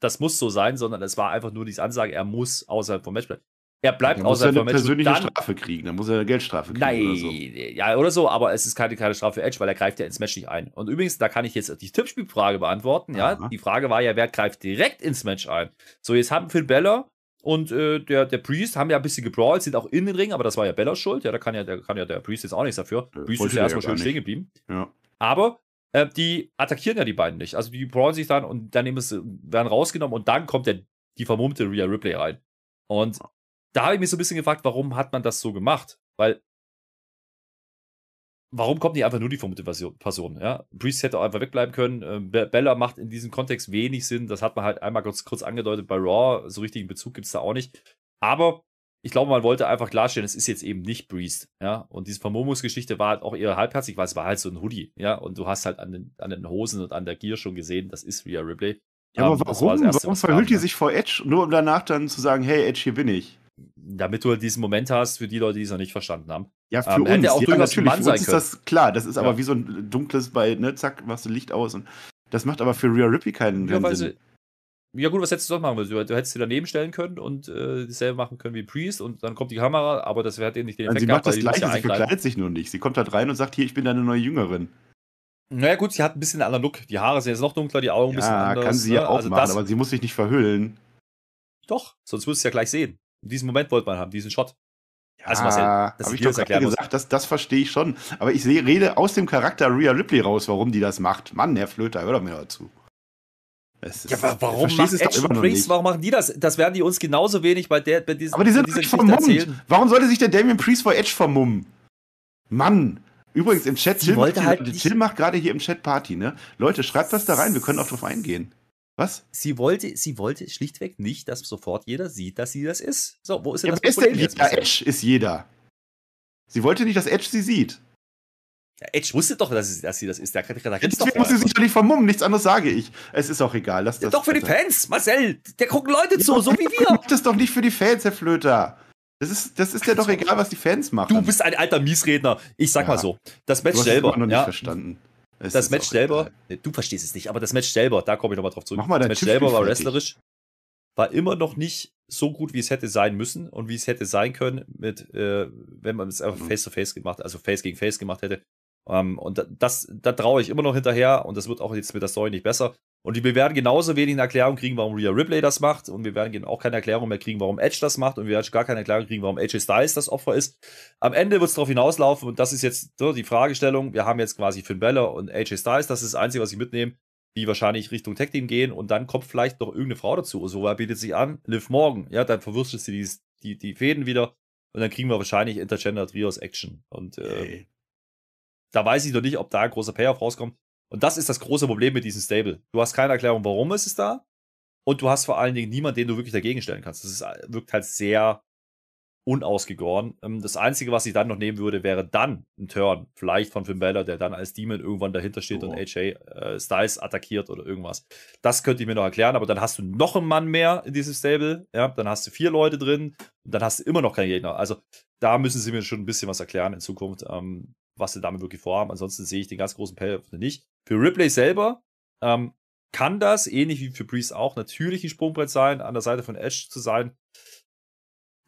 B: das muss so sein, sondern es war einfach nur diese Ansage, er muss außerhalb vom Match bleiben. Er bleibt
C: vom Match. Er persönliche dann, Strafe kriegen, dann muss er eine Geldstrafe kriegen.
B: Nein, oder so. ja, oder so, aber es ist keine, keine Strafe für Edge, weil er greift ja ins Match nicht ein. Und übrigens, da kann ich jetzt die Tippspielfrage beantworten. Ja, Aha. die Frage war ja, wer greift direkt ins Match ein? So, jetzt haben Phil Beller und äh, der, der Priest haben ja ein bisschen gebrawlt, sind auch in den Ring, aber das war ja Bellas Schuld. Ja, da kann ja der, kann ja der Priest jetzt auch nichts dafür. Äh, Priest ist ja erstmal schön stehen geblieben.
C: Ja.
B: Aber äh, die attackieren ja die beiden nicht. Also die brawlen sich dann und dann nehmen es, werden rausgenommen und dann kommt der, die vermummte Rhea Ripley rein. Und da habe ich mich so ein bisschen gefragt, warum hat man das so gemacht? Weil, warum kommt nicht einfach nur die vermutete Person? Ja? Priest hätte auch einfach wegbleiben können. Ähm, Bella macht in diesem Kontext wenig Sinn. Das hat man halt einmal kurz, kurz angedeutet bei Raw. So richtigen Bezug gibt es da auch nicht. Aber ich glaube, man wollte einfach klarstellen, es ist jetzt eben nicht Priest, ja. Und diese Vermummungsgeschichte war halt auch eher halbherzig, weil es war halt so ein Hoodie, ja. Und du hast halt an den, an den Hosen und an der Gier schon gesehen, das ist Rhea Ripley.
C: Ja, aber warum, erste, warum verhüllt die sich vor Edge, nur um danach dann zu sagen, hey, Edge, hier bin ich?
B: Damit du halt diesen Moment hast für die Leute, die es noch nicht verstanden haben.
C: Ja, für ähm, uns. Hätte auch ja, natürlich, für uns ist das klar. Das ist ja. aber wie so ein dunkles bei, ne, zack, machst du Licht aus. Und das macht aber für Rhea Ripley keinen, ja, Sinn.
B: Sie, ja gut, was hättest du sonst machen müssen? Du, du hättest sie daneben stellen können und äh, dasselbe machen können wie Priest und dann kommt die Kamera, aber das wäre nicht den
C: Effekt Sie macht das Gleiche, sie verkleidet sich nur nicht. Sie kommt halt rein und sagt, hier, ich bin deine neue Jüngerin.
B: Naja gut, sie hat ein bisschen einen anderen Look. Die Haare sind jetzt noch dunkler, die Augen ein bisschen anders.
C: kann sie ja ne? auch also machen, aber sie muss sich nicht verhüllen.
B: Doch, sonst wirst du es ja gleich sehen. Diesen Moment wollte man haben, diesen Shot.
C: Ja, also Marcel, habe ich doch gerade gesagt, das, das verstehe ich schon. Aber ich seh, rede aus dem Charakter Rhea Ripley raus, warum die das macht. Mann, Herr Flöter, hör doch mir dazu.
B: Ist, ja, aber warum macht Edge und Priest, warum machen die das? Das werden die uns genauso wenig bei, der, bei diesen
C: Aber die sind nicht vermummt. Warum sollte sich der Damien Priest vor Edge vermummen? Mann. Übrigens im Chat, Till, macht, halt Till macht gerade hier im Chat Party, ne? Leute, schreibt was da rein, wir können auch drauf eingehen. Was?
B: Sie wollte, sie wollte schlichtweg nicht, dass sofort jeder sieht, dass sie das ist. So, wo ist denn
C: ja, das Problem ist jeder? Edge ist jeder. Sie wollte nicht, dass Edge sie sieht.
B: Ja, Edge wusste doch, dass sie, dass sie das ist. Da, da,
C: da Deswegen muss sie sich doch nicht vermummen, nichts anderes sage ich. Es ist auch egal. Lass
B: das, ja, doch für die Fans, Marcel. Der gucken Leute zu, so wie wir.
C: Macht das doch nicht für die Fans, Herr Flöter. Das ist, das ist ja doch egal, was die Fans machen.
B: Du bist ein alter Miesredner. Ich sag ja. mal so. Das Match selber.
C: noch nicht ja. verstanden.
B: Es das Match selber, egal. du verstehst es nicht, aber das Match selber, da komme ich nochmal drauf zurück.
C: Mach mal
B: das Match selber war wrestlerisch, war immer noch nicht so gut, wie es hätte sein müssen und wie es hätte sein können, mit, äh, wenn man es einfach mhm. face to face gemacht, also face gegen face gemacht hätte. Ähm, und das, da traue ich immer noch hinterher und das wird auch jetzt mit der Story nicht besser. Und wir werden genauso wenig eine Erklärung kriegen, warum Rhea Ripley das macht. Und wir werden auch keine Erklärung mehr kriegen, warum Edge das macht. Und wir werden gar keine Erklärung kriegen, warum AJ Styles das Opfer ist. Am Ende wird es darauf hinauslaufen, und das ist jetzt so die Fragestellung. Wir haben jetzt quasi Finn Balor und AJ Styles. Das ist das Einzige, was ich mitnehme, die wahrscheinlich Richtung Tag Team gehen. Und dann kommt vielleicht noch irgendeine Frau dazu. So wer bietet sich an. Liv Morgan. Ja, dann verwurstet sie die, die, die Fäden wieder. Und dann kriegen wir wahrscheinlich Intergender Trios Action. Und äh, hey. da weiß ich noch nicht, ob da ein großer Payoff rauskommt. Und das ist das große Problem mit diesem Stable. Du hast keine Erklärung, warum ist es da. Und du hast vor allen Dingen niemanden, den du wirklich dagegen stellen kannst. Das ist, äh, wirkt halt sehr unausgegoren. Ähm, das Einzige, was ich dann noch nehmen würde, wäre dann ein Turn. Vielleicht von Finn Balor, der dann als Demon irgendwann dahinter steht oh. und AJ äh, Styles attackiert oder irgendwas. Das könnte ich mir noch erklären, aber dann hast du noch einen Mann mehr in diesem Stable. Ja, dann hast du vier Leute drin und dann hast du immer noch keinen Gegner. Also da müssen sie mir schon ein bisschen was erklären in Zukunft. Ähm, was sie damit wirklich vorhaben. Ansonsten sehe ich den ganz großen Payoff nicht. Für Ripley selber ähm, kann das, ähnlich wie für Priest auch, natürlich ein Sprungbrett sein, an der Seite von Edge zu sein.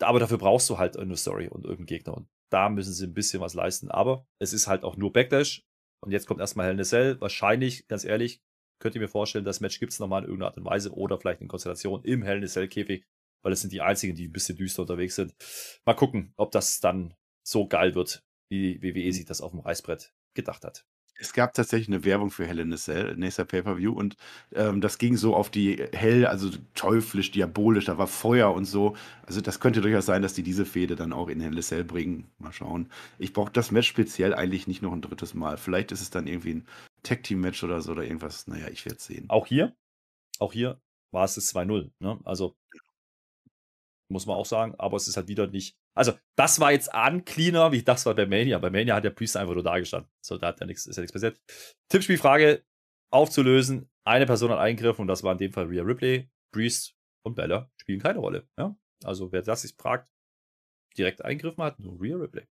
B: Aber dafür brauchst du halt eine Story und irgendeinen Gegner. Und da müssen sie ein bisschen was leisten. Aber es ist halt auch nur Backlash. Und jetzt kommt erstmal Hell in a Cell. Wahrscheinlich, ganz ehrlich, könnt ihr mir vorstellen, das Match gibt es nochmal in irgendeiner Art und Weise oder vielleicht in Konstellation im Hell in a Cell Käfig, weil es sind die einzigen, die ein bisschen düster unterwegs sind. Mal gucken, ob das dann so geil wird, wie WWE mhm. sich das auf dem Reißbrett gedacht hat.
C: Es gab tatsächlich eine Werbung für Hell in a Cell, nächster Pay-Per-View, und ähm, das ging so auf die hell, also teuflisch, diabolisch, da war Feuer und so. Also das könnte durchaus sein, dass die diese Fehde dann auch in Hell in a Cell bringen. Mal schauen. Ich brauche das Match speziell eigentlich nicht noch ein drittes Mal. Vielleicht ist es dann irgendwie ein Tag-Team-Match oder so oder irgendwas. Naja, ich werde es sehen.
B: Auch hier, auch hier war es das 2-0. Ne? Also muss man auch sagen, aber es ist halt wieder nicht. Also, das war jetzt uncleaner, wie das war bei Mania. Bei Mania hat der Priest einfach nur da gestanden. So, da hat ja nichts, ist ja nichts passiert. Tippspielfrage aufzulösen. Eine Person hat eingegriffen und das war in dem Fall Rhea Ripley. Priest und Bella spielen keine Rolle. Ja? Also, wer das sich fragt, direkt eingegriffen hat, nur Rhea Ripley.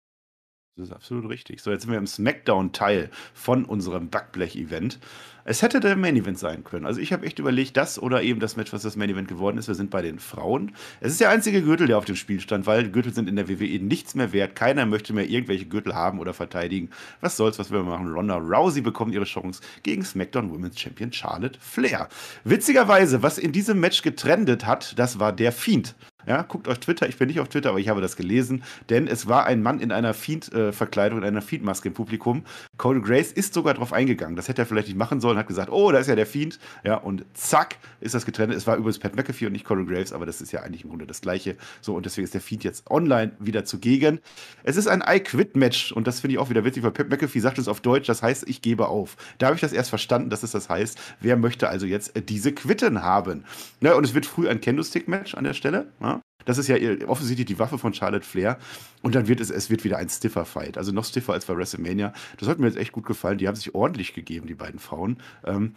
C: Das ist absolut richtig. So, jetzt sind wir im Smackdown-Teil von unserem Backblech-Event. Es hätte der Main-Event sein können. Also ich habe echt überlegt, das oder eben das Match, was das Main-Event geworden ist. Wir sind bei den Frauen. Es ist der einzige Gürtel, der auf dem Spiel stand, weil Gürtel sind in der WWE nichts mehr wert. Keiner möchte mehr irgendwelche Gürtel haben oder verteidigen. Was soll's, was wir machen? Ronda Rousey bekommt ihre Chance gegen Smackdown Women's Champion Charlotte Flair. Witzigerweise, was in diesem Match getrendet hat, das war der Fiend. Ja, guckt auf Twitter. Ich bin nicht auf Twitter, aber ich habe das gelesen. Denn es war ein Mann in einer Fiend-Verkleidung, in einer Fiend-Maske im Publikum. Cole Grace ist sogar drauf eingegangen. Das hätte er vielleicht nicht machen sollen. Hat gesagt, oh, da ist ja der Fiend. Ja, und zack, ist das getrennt. Es war übrigens Pat McAfee und nicht Cole Graves, aber das ist ja eigentlich im Grunde das Gleiche. So, und deswegen ist der Fiend jetzt online wieder zugegen. Es ist ein I-Quit-Match. Und das finde ich auch wieder witzig, weil Pat McAfee sagt es auf Deutsch. Das heißt, ich gebe auf. Da habe ich das erst verstanden, dass es das heißt. Wer möchte also jetzt diese Quitten haben? Ja, und es wird früh ein Candlestick-Match an der Stelle. Ja? Das ist ja offensichtlich die Waffe von Charlotte Flair. Und dann wird es, es wird wieder ein stiffer Fight. Also noch stiffer als bei WrestleMania. Das hat mir jetzt echt gut gefallen. Die haben sich ordentlich gegeben, die beiden Frauen. Ähm,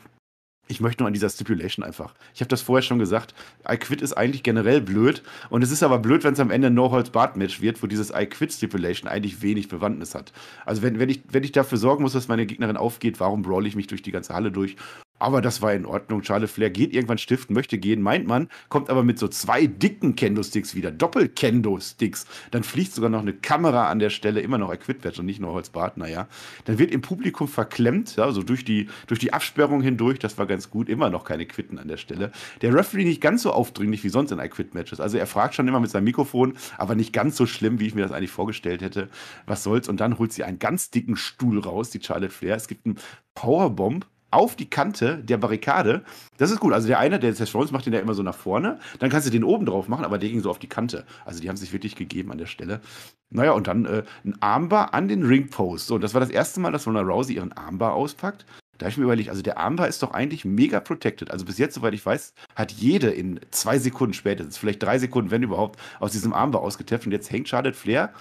C: ich möchte nur an dieser Stipulation einfach. Ich habe das vorher schon gesagt. I Quit ist eigentlich generell blöd. Und es ist aber blöd, wenn es am Ende ein No-Holds-Bart-Match wird, wo dieses I Quit Stipulation eigentlich wenig Bewandtnis hat. Also, wenn, wenn, ich, wenn ich dafür sorgen muss, dass meine Gegnerin aufgeht, warum brawl ich mich durch die ganze Halle durch? Aber das war in Ordnung. Charlotte Flair geht irgendwann stiften, möchte gehen, meint man, kommt aber mit so zwei dicken Kendo-Sticks wieder. Doppel-Kendo-Sticks. Dann fliegt sogar noch eine Kamera an der Stelle, immer noch Equipment und nicht nur Holzbart, naja. Dann wird im Publikum verklemmt, ja, so durch die, durch die Absperrung hindurch, das war ganz gut, immer noch keine Quitten an der Stelle. Der Referee nicht ganz so aufdringlich wie sonst in I-Quit-Matches. Also er fragt schon immer mit seinem Mikrofon, aber nicht ganz so schlimm, wie ich mir das eigentlich vorgestellt hätte. Was soll's? Und dann holt sie einen ganz dicken Stuhl raus, die Charlotte Flair. Es gibt einen Powerbomb auf die Kante der Barrikade. Das ist gut. Also der eine, der Seth Rollins macht den ja immer so nach vorne. Dann kannst du den oben drauf machen, aber der ging so auf die Kante. Also die haben sich wirklich gegeben an der Stelle. Naja, und dann äh, ein Armbar an den Ringpost. So, das war das erste Mal, dass Ronda Rousey ihren Armbar auspackt. Da habe ich mir überlegt, also der Armbar ist doch eigentlich mega protected. Also bis jetzt, soweit ich weiß, hat jede in zwei Sekunden spätestens, vielleicht drei Sekunden, wenn überhaupt, aus diesem Armbar ausgetappt. Und jetzt hängt Charlotte Flair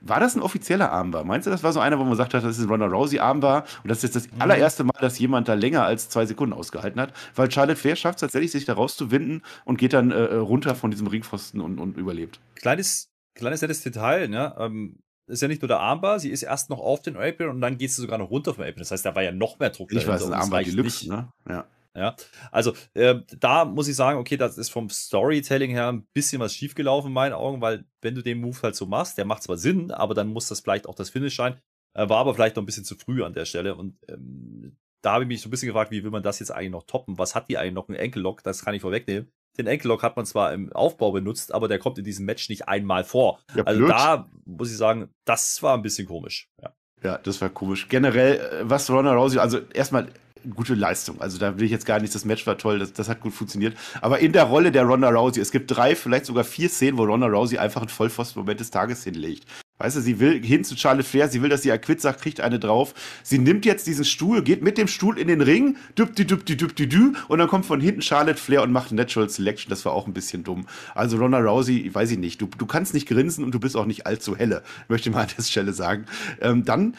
C: war das ein offizieller Armbar? Meinst du, das war so einer, wo man gesagt hat, das ist ein Ronda Rousey Armbar und das ist jetzt das mhm. allererste Mal, dass jemand da länger als zwei Sekunden ausgehalten hat? Weil Charlotte Flair schafft es tatsächlich, sich da rauszuwinden und geht dann äh, äh, runter von diesem Ringpfosten und, und überlebt.
B: Kleines, kleines nettes Detail, ne? Ähm, ist ja nicht nur der Armbar, sie ist erst noch auf den Apron und dann geht sie sogar noch runter vom Apron. Das heißt, da war ja noch mehr Druck.
C: Ich weiß, ein Armbar Deluxe, ne? Ja.
B: Ja, also äh, da muss ich sagen, okay, das ist vom Storytelling her ein bisschen was schiefgelaufen in meinen Augen, weil wenn du den Move halt so machst, der macht zwar Sinn, aber dann muss das vielleicht auch das Finish sein. Äh, war aber vielleicht noch ein bisschen zu früh an der Stelle und ähm, da habe ich mich so ein bisschen gefragt, wie will man das jetzt eigentlich noch toppen? Was hat die eigentlich noch? Ein Enkellock? Das kann ich vorwegnehmen. Den Enkellock hat man zwar im Aufbau benutzt, aber der kommt in diesem Match nicht einmal vor. Ja, also da muss ich sagen, das war ein bisschen komisch. Ja.
C: Ja, das war komisch. Generell, äh, was Ronda Rousey, also erstmal gute Leistung. Also da will ich jetzt gar nicht, das Match war toll, das, das hat gut funktioniert. Aber in der Rolle der Ronda Rousey, es gibt drei, vielleicht sogar vier Szenen, wo Ronda Rousey einfach einen Vollpfosten-Moment des Tages hinlegt. Weißt du, sie will hin zu Charlotte Flair, sie will, dass sie Acquit sagt, kriegt eine drauf. Sie nimmt jetzt diesen Stuhl, geht mit dem Stuhl in den Ring, düpti düpti düpti dü, und dann kommt von hinten Charlotte Flair und macht Natural Selection. Das war auch ein bisschen dumm. Also Ronda Rousey, weiß ich nicht, du, du kannst nicht grinsen und du bist auch nicht allzu helle, möchte ich mal an der Stelle sagen. Ähm, dann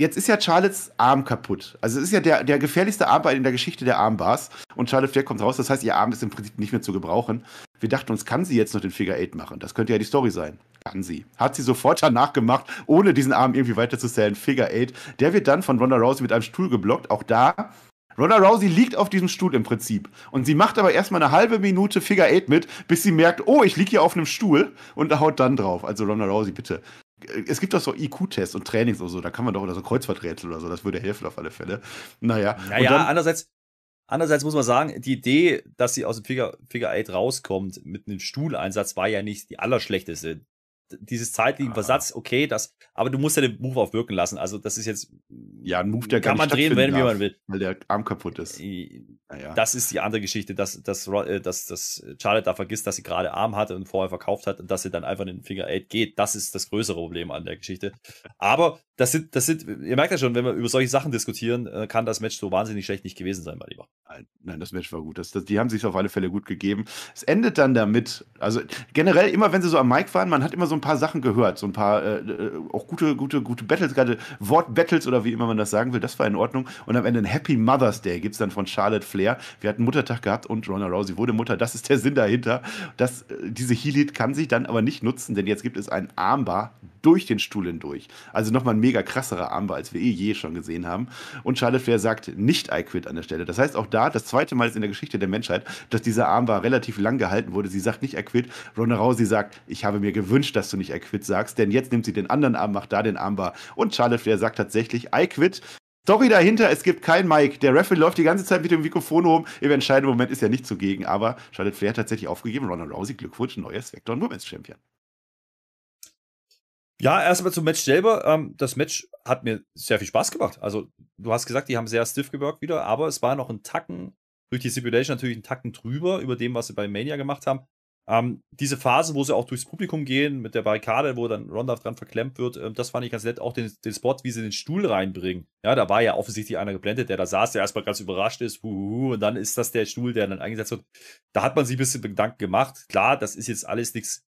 C: jetzt ist ja Charlottes Arm kaputt. Also es ist ja der, der gefährlichste Armband in der Geschichte der Armbars. Und Charlotte Flair kommt raus, das heißt, ihr Arm ist im Prinzip nicht mehr zu gebrauchen. Wir dachten uns, kann sie jetzt noch den Figure 8 machen? Das könnte ja die Story sein. Kann sie. Hat sie sofort danach gemacht, ohne diesen Arm irgendwie weiter zu zählen. Figure 8. Der wird dann von Ronda Rousey mit einem Stuhl geblockt. Auch da Ronda Rousey liegt auf diesem Stuhl im Prinzip. Und sie macht aber erstmal eine halbe Minute Figure 8 mit, bis sie merkt, oh, ich liege hier auf einem Stuhl und haut dann drauf. Also Ronda Rousey, bitte es gibt doch so IQ-Tests und Trainings und so, da kann man doch oder so Kreuzworträtsel oder so, das würde helfen auf alle Fälle. Naja.
B: Naja, dann, andererseits, andererseits muss man sagen, die Idee, dass sie aus dem Figure, Figure 8 rauskommt mit einem Stuhleinsatz, war ja nicht die allerschlechteste dieses zeitlichen Versatz, okay, das, aber du musst ja den Move auch wirken lassen. Also, das ist jetzt.
C: Ja, ein Move, der
B: kann man drehen, wenn, wie man will.
C: Weil der Arm kaputt ist.
B: Naja. Das ist die andere Geschichte, dass, dass, äh, dass, dass Charlotte da vergisst, dass sie gerade Arm hatte und vorher verkauft hat und dass sie dann einfach in den Finger 8 geht. Das ist das größere Problem an der Geschichte. Aber das sind, das sind, ihr merkt ja schon, wenn wir über solche Sachen diskutieren, äh, kann das Match so wahnsinnig schlecht nicht gewesen sein, mein Lieber.
C: Nein, das Match war gut. Das, das, die haben sich auf alle Fälle gut gegeben. Es endet dann damit, also generell immer, wenn sie so am Mic waren, man hat immer so ein paar Sachen gehört, so ein paar äh, äh auch gute, gute, gute Battles, gerade Wortbattles oder wie immer man das sagen will, das war in Ordnung. Und am Ende ein Happy Mother's Day gibt es dann von Charlotte Flair. Wir hatten Muttertag gehabt und Ronda Rousey wurde Mutter. Das ist der Sinn dahinter. Das, äh, diese Heal kann sich dann aber nicht nutzen, denn jetzt gibt es ein Armbar durch den Stuhl hindurch. Also nochmal ein mega krasserer Armbar, als wir eh je schon gesehen haben. Und Charlotte Flair sagt nicht I quit an der Stelle. Das heißt auch da, das zweite Mal ist in der Geschichte der Menschheit, dass dieser Armbar relativ lang gehalten wurde. Sie sagt nicht I quit. Ronda Rousey sagt, ich habe mir gewünscht, dass du nicht I quit sagst, denn jetzt nimmt sie den anderen Arm, macht da den Armbar. Und Charlotte Flair sagt tatsächlich I quit. Story dahinter, es gibt kein Mike. Der Referee läuft die ganze Zeit mit dem Mikrofon rum. Im entscheidenden Moment ist er nicht zugegen, aber Charlotte Flair hat tatsächlich aufgegeben. Ronda Rousey, Glückwunsch, neues Vector Women's Champion.
B: Ja, erstmal zum Match selber. Ähm, das Match hat mir sehr viel Spaß gemacht. Also, du hast gesagt, die haben sehr stiff geworkt wieder, aber es war noch ein Tacken, durch die Stipulation natürlich ein Tacken drüber, über dem, was sie bei Mania gemacht haben. Ähm, diese Phase, wo sie auch durchs Publikum gehen, mit der Barrikade, wo dann Ronda dran verklemmt wird, äh, das fand ich ganz nett. Auch den, den Spot, wie sie den Stuhl reinbringen. Ja, da war ja offensichtlich einer geblendet, der da saß, der erstmal ganz überrascht ist, huhuhu, und dann ist das der Stuhl, der dann eingesetzt wird. Da hat man sich ein bisschen Gedanken gemacht. Klar, das ist jetzt alles nichts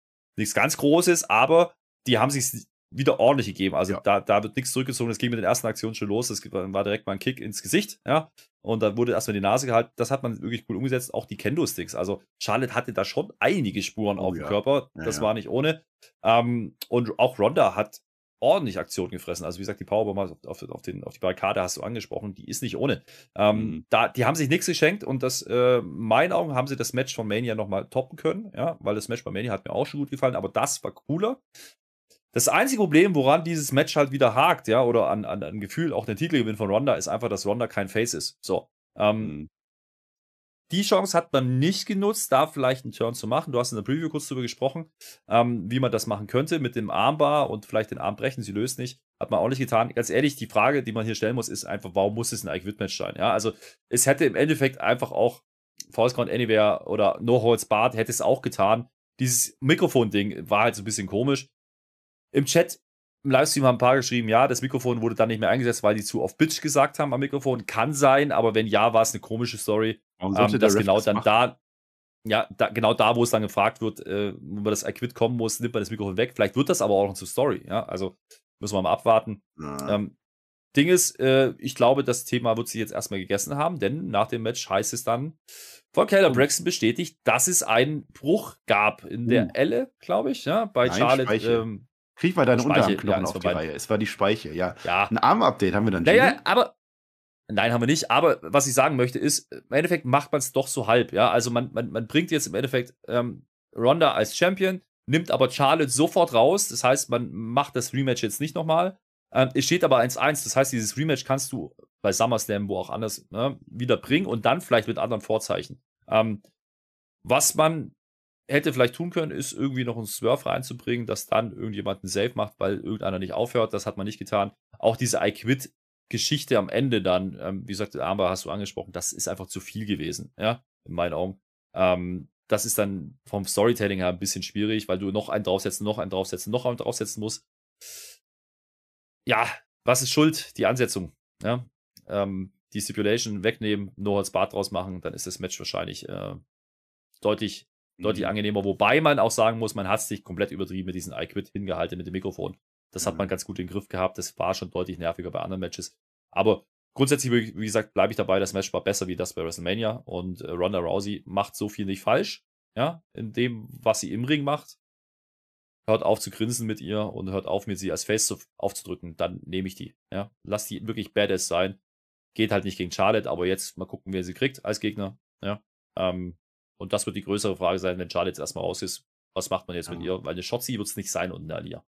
B: ganz Großes, aber die haben sich wieder ordentlich gegeben. Also ja. da, da wird nichts zurückgezogen. Es ging mit den ersten Aktionen schon los. Es war direkt mal ein Kick ins Gesicht, ja. Und da wurde erstmal die Nase gehalten. Das hat man wirklich cool umgesetzt. Auch die Kendo-Sticks. Also Charlotte hatte da schon einige Spuren oh, auf dem ja. Körper. Das ja, war nicht ohne. Ähm, und auch Ronda hat ordentlich Aktionen gefressen. Also wie gesagt, die Powerbomb auf, auf, auf, den, auf die Barrikade hast du angesprochen, die ist nicht ohne. Ähm, mhm. da, die haben sich nichts geschenkt und das, äh, meinen Augen haben sie das Match von Mania nochmal toppen können, ja, weil das Match bei Mania hat mir auch schon gut gefallen, aber das war cooler. Das einzige Problem, woran dieses Match halt wieder hakt, ja, oder an, an, an Gefühl, auch der Titelgewinn von Ronda, ist einfach, dass Ronda kein Face ist. So. Ähm, mhm. Die Chance hat man nicht genutzt, da vielleicht einen Turn zu machen. Du hast in der Preview kurz darüber gesprochen, ähm, wie man das machen könnte mit dem Armbar und vielleicht den Arm brechen. Sie löst nicht. Hat man auch nicht getan. Ganz ehrlich, die Frage, die man hier stellen muss, ist einfach, warum muss es ein Ike-Match sein? Ja, also es hätte im Endeffekt einfach auch False Count Anywhere oder No Holds Barred hätte es auch getan. Dieses Mikrofon-Ding war halt so ein bisschen komisch. Im Chat, im Livestream haben ein paar geschrieben, ja, das Mikrofon wurde dann nicht mehr eingesetzt, weil die zu oft Bitch gesagt haben am Mikrofon. Kann sein, aber wenn ja, war es eine komische Story. Warum sollte ähm, dass genau das dann machen? da, ja, da, genau da, wo es dann gefragt wird, äh, wo man das Equip kommen muss, nimmt man das Mikrofon weg. Vielleicht wird das aber auch noch zur Story, ja. Also müssen wir mal abwarten. Ja. Ähm, Ding ist, äh, ich glaube, das Thema wird sich jetzt erstmal gegessen haben, denn nach dem Match heißt es dann, von Keller Braxton bestätigt, dass es einen Bruch gab in der uh. Elle, glaube ich, ja, bei Nein, Charlotte. Ähm,
C: Krieg mal deine Speiche, Unterarmknochen ja, auf die Reihe. Es war die Speiche, ja. ja. Ein Arm-Update haben wir dann.
B: Ja, ja, aber Nein, haben wir nicht. Aber was ich sagen möchte ist, im Endeffekt macht man es doch so halb. Ja, also man, man, man bringt jetzt im Endeffekt ähm, Ronda als Champion, nimmt aber Charlotte sofort raus. Das heißt, man macht das Rematch jetzt nicht nochmal. Ähm, es steht aber 1-1. Das heißt, dieses Rematch kannst du bei SummerSlam, wo auch anders, ne, wieder bringen und dann vielleicht mit anderen Vorzeichen. Ähm, was man hätte vielleicht tun können, ist irgendwie noch einen Swerve reinzubringen, dass dann irgendjemand einen Save macht, weil irgendeiner nicht aufhört. Das hat man nicht getan. Auch diese I Quit Geschichte am Ende dann, ähm, wie gesagt, Amber hast du angesprochen, das ist einfach zu viel gewesen, ja, in meinen Augen. Ähm, das ist dann vom Storytelling her ein bisschen schwierig, weil du noch einen draufsetzen, noch einen draufsetzen, noch einen draufsetzen musst. Ja, was ist schuld? Die Ansetzung. Ja? Ähm, die Stipulation wegnehmen, No als Bart draus machen, dann ist das Match wahrscheinlich äh, deutlich, mhm. deutlich angenehmer. Wobei man auch sagen muss, man hat sich komplett übertrieben mit diesem I-Quit hingehalten mit dem Mikrofon. Das mhm. hat man ganz gut in den Griff gehabt. Das war schon deutlich nerviger bei anderen Matches. Aber grundsätzlich, wie gesagt, bleibe ich dabei, das Match war besser wie das bei WrestleMania und äh, Ronda Rousey macht so viel nicht falsch, ja, in dem, was sie im Ring macht. Hört auf zu grinsen mit ihr und hört auf, mit sie als Face zu, aufzudrücken, dann nehme ich die, ja. Lass die wirklich badass sein. Geht halt nicht gegen Charlotte, aber jetzt mal gucken, wer sie kriegt als Gegner, ja. Ähm, und das wird die größere Frage sein, wenn Charlotte jetzt erstmal raus ist. Was macht man jetzt ja. mit ihr? Weil eine Shotzi wird es nicht sein und eine Alia.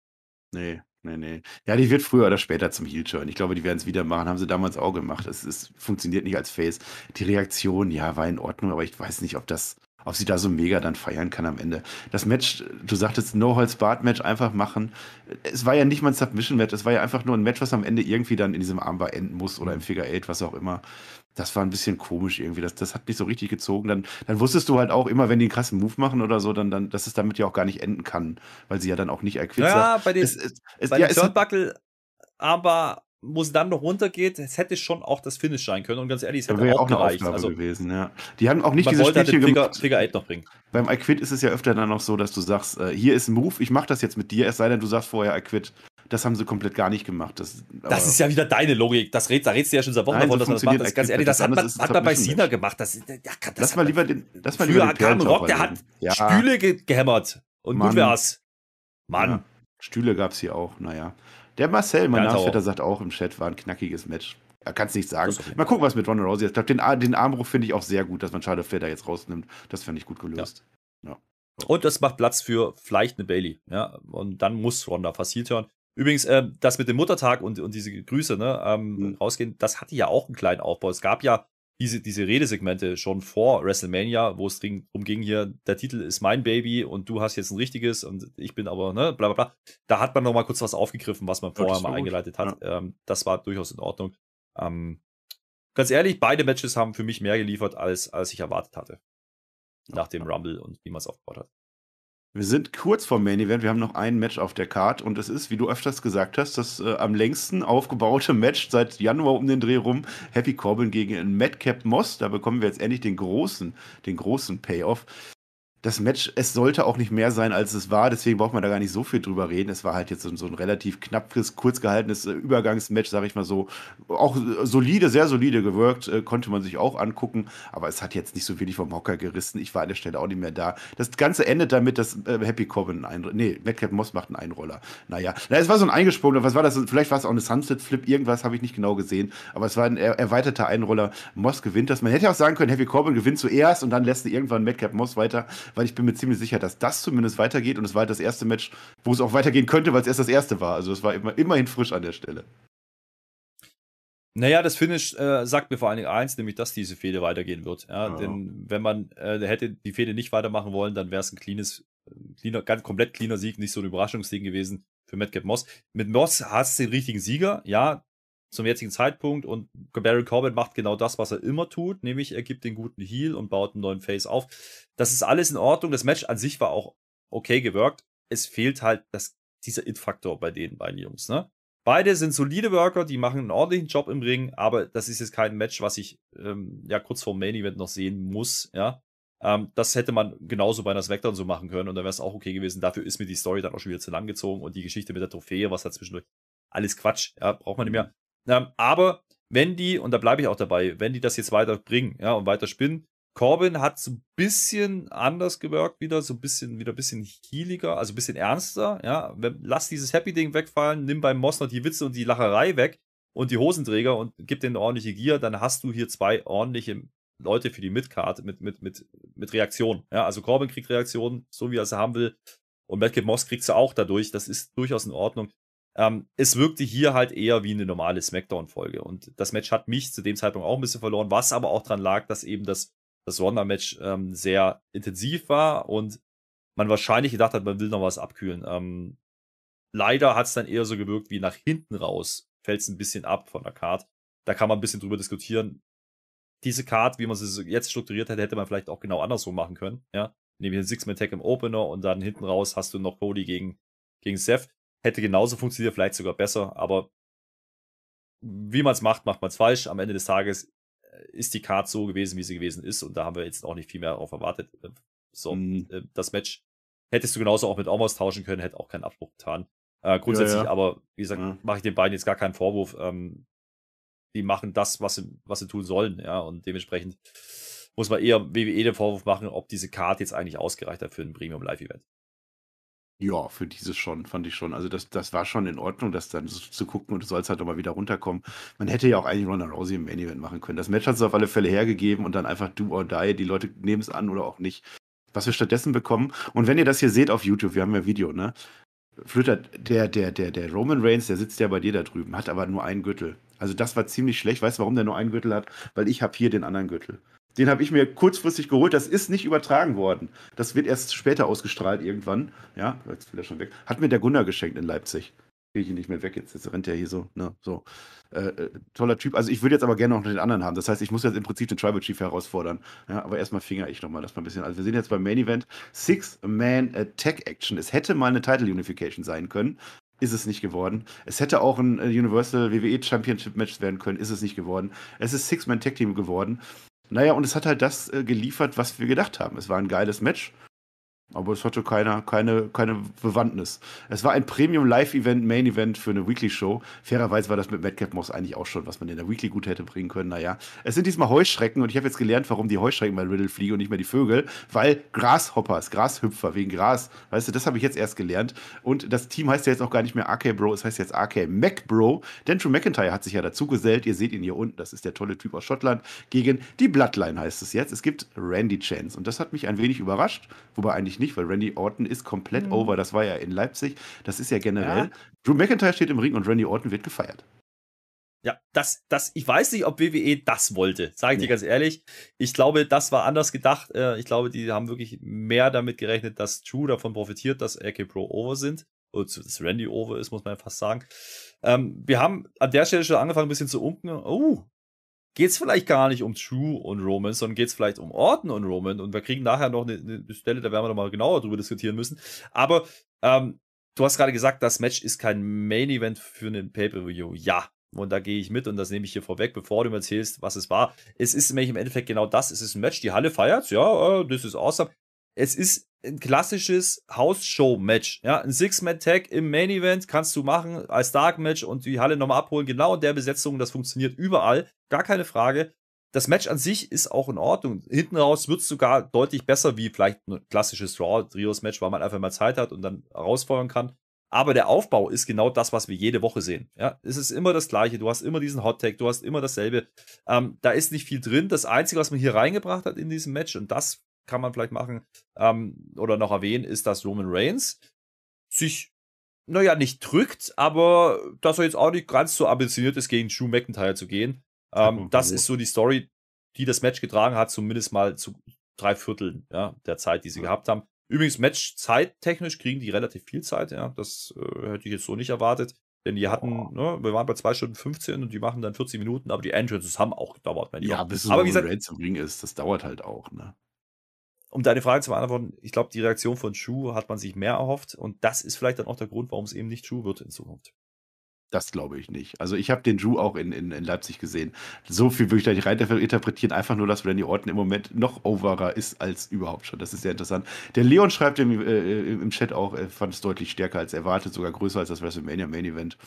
C: Nee, nee, nee. Ja, die wird früher oder später zum Heel-Turn. Ich glaube, die werden es wieder machen. Haben sie damals auch gemacht. Es, es funktioniert nicht als Face. Die Reaktion, ja, war in Ordnung, aber ich weiß nicht, ob das, ob sie da so mega dann feiern kann am Ende. Das Match, du sagtest No-Holz-Bart-Match einfach machen. Es war ja nicht mal ein Submission-Match, es war ja einfach nur ein Match, was am Ende irgendwie dann in diesem Armbar enden muss oder im Figure 8, was auch immer das war ein bisschen komisch irgendwie. Das, das hat nicht so richtig gezogen. Dann, dann wusstest du halt auch immer, wenn die einen krassen Move machen oder so, dann, dann, dass es damit ja auch gar nicht enden kann, weil sie ja dann auch nicht
B: Equid Ja, sagt. bei den, es, es, es, bei ja, den Turnbuckle, aber wo es dann noch runtergeht, es hätte schon auch das Finish sein können. Und ganz ehrlich, es hätte
C: auch, auch eine gereicht. Aufgabe also, gewesen, ja. Die haben auch nicht
B: diese Spielchen halt gemacht. Figure 8 noch bringen.
C: Beim I Quit ist es ja öfter dann noch so, dass du sagst, äh, hier ist ein Move, ich mach das jetzt mit dir, es sei denn, du sagst vorher I Quit. Das haben sie komplett gar nicht gemacht. Das,
B: das ist ja wieder deine Logik. Das red, da redest du ja schon seit Wochen Nein, davon, so dass man das macht. Das, ganz ehrlich, das, hat man, hat man bei Sina gemacht. Das, ja, das
C: lass mal lieber den, lass mal
B: lieber den Rock, der hat ja. Stühle ge gehämmert. Und Mann. gut wär's.
C: Mann. Ja. Stühle gab's hier auch, naja. Der Marcel, mein ja, Nachvetter, sagt auch im Chat, war ein knackiges Match. Er kann es nicht sagen. Mal gucken, was mit Ronda Rousey ist. Ich glaube, den, den Armbruch finde ich auch sehr gut, dass man Charlotte Flair da jetzt rausnimmt. Das fände ich gut gelöst.
B: Ja. So. Und das macht Platz für vielleicht eine Bailey. Ja, und dann muss Ronda fast hören. Übrigens, äh, das mit dem Muttertag und, und diese Grüße ne, ähm, mhm. rausgehen, das hatte ja auch einen kleinen Aufbau. Es gab ja diese, diese Redesegmente schon vor WrestleMania, wo es darum ging, hier, der Titel ist mein Baby und du hast jetzt ein richtiges und ich bin aber, ne, bla bla bla. Da hat man noch mal kurz was aufgegriffen, was man vorher mal eingeleitet hat. Ja. Ähm, das war durchaus in Ordnung. Ähm, ganz ehrlich, beide Matches haben für mich mehr geliefert, als, als ich erwartet hatte. Nach dem Rumble und wie man es aufgebaut hat.
C: Wir sind kurz vor Main Event. Wir haben noch ein Match auf der Card und es ist, wie du öfters gesagt hast, das äh, am längsten aufgebaute Match seit Januar um den Dreh rum. Happy Corbin gegen Madcap Moss. Da bekommen wir jetzt endlich den großen, den großen Payoff das Match, es sollte auch nicht mehr sein, als es war, deswegen braucht man da gar nicht so viel drüber reden. Es war halt jetzt so, ein relativ knappes, kurz gehaltenes äh, Übergangsmatch, sag ich mal so. Auch äh, solide, sehr solide gewirkt, äh, konnte man sich auch angucken, aber es hat jetzt nicht so wenig vom Hocker gerissen. Ich war an der Stelle auch nicht mehr da. Das Ganze endet damit, dass Happy Corbin einen, nee, Madcap Moss macht einen Einroller. Naja, na, es war so ein eingesprungen, was war das? Vielleicht war es auch eine Sunset Flip, irgendwas habe ich nicht genau gesehen, aber es war ein er erweiterter Einroller. Moss gewinnt das. Man hätte auch sagen können, Happy Corbin gewinnt zuerst und dann lässt irgendwann Madcap Moss weiter weil ich bin mir ziemlich sicher, dass das zumindest weitergeht und es war halt das erste Match, wo es auch weitergehen könnte, weil es erst das erste war. Also es war immer, immerhin frisch an der Stelle.
B: Naja, das Finish äh, sagt mir vor allen Dingen eins, nämlich, dass diese Fehde weitergehen wird. Ja, ja. Denn wenn man äh, hätte die Fehde nicht weitermachen wollen, dann wäre es ein cleanes, cleaner, ganz komplett cleaner Sieg, nicht so ein Überraschungsding gewesen für Madcap Moss. Mit Moss hast du den richtigen Sieger, ja, zum jetzigen Zeitpunkt und Barry Corbin macht genau das, was er immer tut, nämlich er gibt den guten Heal und baut einen neuen Face auf. Das ist alles in Ordnung. Das Match an sich war auch okay gewirkt. Es fehlt halt das, dieser It-Faktor bei den beiden Jungs. Ne? Beide sind solide Worker, die machen einen ordentlichen Job im Ring, aber das ist jetzt kein Match, was ich ähm, ja kurz vor dem Main Event noch sehen muss. Ja, ähm, das hätte man genauso bei einer Smackdown so machen können und dann wäre es auch okay gewesen. Dafür ist mir die Story dann auch schon wieder zu lang gezogen und die Geschichte mit der Trophäe, was da zwischendurch alles Quatsch, ja, braucht man nicht mehr. Ähm, aber wenn die, und da bleibe ich auch dabei, wenn die das jetzt weiter bringen, ja, und weiter spinnen, Corbin hat so ein bisschen anders gewirkt wieder, so ein bisschen, wieder ein bisschen healiger, also ein bisschen ernster, ja. Lass dieses Happy-Ding wegfallen, nimm beim Moss noch die Witze und die Lacherei weg und die Hosenträger und gib denen ordentliche Gier, dann hast du hier zwei ordentliche Leute für die Midcard mit, mit, mit, mit Reaktion. Ja, also Corbin kriegt Reaktionen, so wie er sie haben will. Und Madcap Moss kriegt sie auch dadurch. Das ist durchaus in Ordnung. Ähm, es wirkte hier halt eher wie eine normale Smackdown-Folge. Und das Match hat mich zu dem Zeitpunkt auch ein bisschen verloren, was aber auch dran lag, dass eben das, das Ronda-Match ähm, sehr intensiv war und man wahrscheinlich gedacht hat, man will noch was abkühlen. Ähm, leider hat es dann eher so gewirkt wie nach hinten raus. Fällt es ein bisschen ab von der Card. Da kann man ein bisschen drüber diskutieren. Diese Card, wie man sie jetzt strukturiert hätte, hätte man vielleicht auch genau andersrum machen können. Ja, nämlich ein Six-Man-Tag im Opener und dann hinten raus hast du noch Cody gegen, gegen Seth. Hätte genauso funktioniert, vielleicht sogar besser, aber wie man es macht, macht man es falsch. Am Ende des Tages äh, ist die Card so gewesen, wie sie gewesen ist und da haben wir jetzt auch nicht viel mehr darauf erwartet. Äh, so, mhm. Äh, das Match hättest du genauso auch mit Omos tauschen können, hätte auch keinen Abbruch getan. Äh, grundsätzlich, ja, ja. aber wie gesagt, ja. mache ich den beiden jetzt gar keinen Vorwurf. Ähm, die machen das, was sie, was sie tun sollen, ja, und dementsprechend muss man eher WWE den Vorwurf machen, ob diese Karte jetzt eigentlich ausgereicht hat für ein Premium Live-Event.
C: Ja, für dieses schon, fand ich schon. Also das, das war schon in Ordnung, das dann so zu gucken und du sollst halt auch mal wieder runterkommen. Man hätte ja auch eigentlich Ronda Rousey im Main Event machen können. Das Match hat es auf alle Fälle hergegeben und dann einfach do or die. Die Leute nehmen es an oder auch nicht. Was wir stattdessen bekommen. Und wenn ihr das hier seht auf YouTube, wir haben ja Video, ne? Flöter, der, der, der, der Roman Reigns, der sitzt ja bei dir da drüben, hat aber nur einen Gürtel. Also das war ziemlich schlecht. Weißt du, warum der nur einen Gürtel hat? Weil ich habe hier den anderen Gürtel. Den habe ich mir kurzfristig geholt. Das ist nicht übertragen worden. Das wird erst später ausgestrahlt irgendwann. Ja, jetzt will er schon weg. Hat mir der Gunnar geschenkt in Leipzig. Kriege ich ihn nicht mehr weg. Jetzt, jetzt rennt er hier so. Ne, so. Äh, äh, toller Typ. Also ich würde jetzt aber gerne noch den anderen haben. Das heißt, ich muss jetzt im Prinzip den Tribal Chief herausfordern. Ja, aber erstmal finger ich nochmal das mal ein bisschen. Also wir sehen jetzt beim Main Event Six-Man Attack Action. Es hätte mal eine Title Unification sein können. Ist es nicht geworden. Es hätte auch ein äh, Universal WWE Championship Match werden können. Ist es nicht geworden. Es ist Six-Man Tag Team geworden. Naja, und es hat halt das äh, geliefert, was wir gedacht haben. Es war ein geiles Match. Aber es hatte keine, keine, keine Bewandtnis. Es war ein Premium-Live-Event, Main-Event für eine Weekly-Show. Fairerweise war das mit Madcap Moss eigentlich auch schon, was man in der Weekly gut hätte bringen können. Naja, es sind diesmal Heuschrecken und ich habe jetzt gelernt, warum die Heuschrecken bei Riddle fliegen und nicht mehr die Vögel, weil Grasshoppers, Grashüpfer wegen Gras, weißt du, das habe ich jetzt erst gelernt. Und das Team heißt ja jetzt auch gar nicht mehr AK Bro, es heißt jetzt AK Mac Bro. Denn Drew McIntyre hat sich ja dazu gesellt. Ihr seht ihn hier unten, das ist der tolle Typ aus Schottland. Gegen die Bloodline heißt es jetzt. Es gibt Randy Chance und das hat mich ein wenig überrascht, wobei eigentlich nicht, weil Randy Orton ist komplett mhm. over. Das war ja in Leipzig. Das ist ja generell. Ja. Drew McIntyre steht im Ring und Randy Orton wird gefeiert.
B: Ja, das, das, ich weiß nicht, ob WWE das wollte, sage ich nee. dir ganz ehrlich. Ich glaube, das war anders gedacht. Äh, ich glaube, die haben wirklich mehr damit gerechnet, dass Drew davon profitiert, dass AK Pro over sind. Oder dass Randy over ist, muss man fast sagen. Ähm, wir haben an der Stelle schon angefangen, ein bisschen zu unken. Oh, geht es vielleicht gar nicht um True und Roman, sondern geht es vielleicht um Orton und Roman. Und wir kriegen nachher noch eine, eine Stelle, da werden wir noch mal genauer drüber diskutieren müssen. Aber ähm, du hast gerade gesagt, das Match ist kein Main Event für einen Pay-Per-View. Ja. Und da gehe ich mit und das nehme ich hier vorweg, bevor du mir erzählst, was es war. Es ist nämlich im Endeffekt genau das. Es ist ein Match, die Halle feiert, ja, das ist awesome. Es ist ein klassisches House-Show-Match. Ja, ein Six-Man-Tag im Main-Event kannst du machen als Dark-Match und die Halle nochmal abholen. Genau in der Besetzung, das funktioniert überall. Gar keine Frage. Das Match an sich ist auch in Ordnung. Hinten raus wird es sogar deutlich besser wie vielleicht ein klassisches Raw-Trios-Match, weil man einfach mal Zeit hat und dann herausfordern kann. Aber der Aufbau ist genau das, was wir jede Woche sehen. Ja, es ist immer das Gleiche. Du hast immer diesen Hot Tag, du hast immer dasselbe. Ähm, da ist nicht viel drin. Das Einzige, was man hier reingebracht hat in diesem Match, und das kann man vielleicht machen ähm, oder noch erwähnen, ist, dass Roman Reigns sich, naja, nicht drückt, aber dass er jetzt auch nicht ganz so ambitioniert ist, gegen Drew McIntyre zu gehen. Ähm, das ist so die Story, die das Match getragen hat, zumindest mal zu drei Vierteln ja, der Zeit, die sie ja. gehabt haben. Übrigens, Match-zeittechnisch kriegen die relativ viel Zeit, ja. Das äh, hätte ich jetzt so nicht erwartet. Denn die hatten, ne, wir waren bei 2 Stunden 15 und die machen dann 40 Minuten, aber die Entrances haben auch gedauert.
C: Ja, bis aber wie gesagt, Ring ist, das dauert halt auch, ne?
B: Um deine Frage zu beantworten, ich glaube, die Reaktion von Shu hat man sich mehr erhofft und das ist vielleicht dann auch der Grund, warum es eben nicht Shu wird in Zukunft.
C: Das glaube ich nicht. Also ich habe den Drew auch in, in, in, Leipzig gesehen. So viel würde ich da nicht rein interpretieren. Einfach nur, dass Randy Orton im Moment noch overer ist als überhaupt schon. Das ist sehr interessant. Der Leon schreibt im, äh, im Chat auch, er fand es deutlich stärker als erwartet, sogar größer als das WrestleMania Main Event.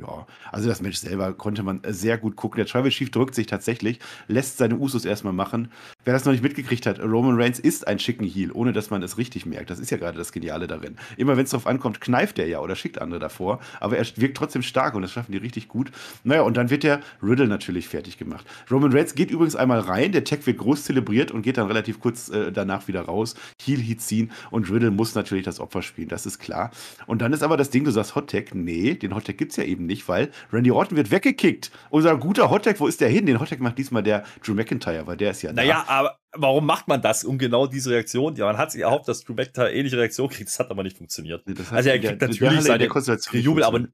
C: Ja, also das Match selber konnte man sehr gut gucken. Der Tribal Chief drückt sich tatsächlich, lässt seine Usos erstmal machen. Wer das noch nicht mitgekriegt hat, Roman Reigns ist ein schicken Heel, ohne dass man es richtig merkt. Das ist ja gerade das Geniale darin. Immer wenn es darauf ankommt, kneift er ja oder schickt andere davor, aber er wirkt trotzdem stark und das schaffen die richtig gut. Naja, und dann wird der Riddle natürlich fertig gemacht. Roman Reigns geht übrigens einmal rein, der Tag wird groß zelebriert und geht dann relativ kurz äh, danach wieder raus. Heel Heat ziehen und Riddle muss natürlich das Opfer spielen, das ist klar. Und dann ist aber das Ding, du sagst Hottag, nee, den Hottag gibt es ja eben nicht, weil Randy Orton wird weggekickt. Unser guter Hottag, wo ist der hin? Den Hottag macht diesmal der Drew McIntyre, weil der ist ja
B: da. Naja, aber warum macht man das um genau diese Reaktion? Ja, man hat sich erhofft, dass Drew McIntyre ähnliche Reaktion kriegt. Das hat aber nicht funktioniert.
C: Nee, also er kriegt der, natürlich
B: seine Jubel, aber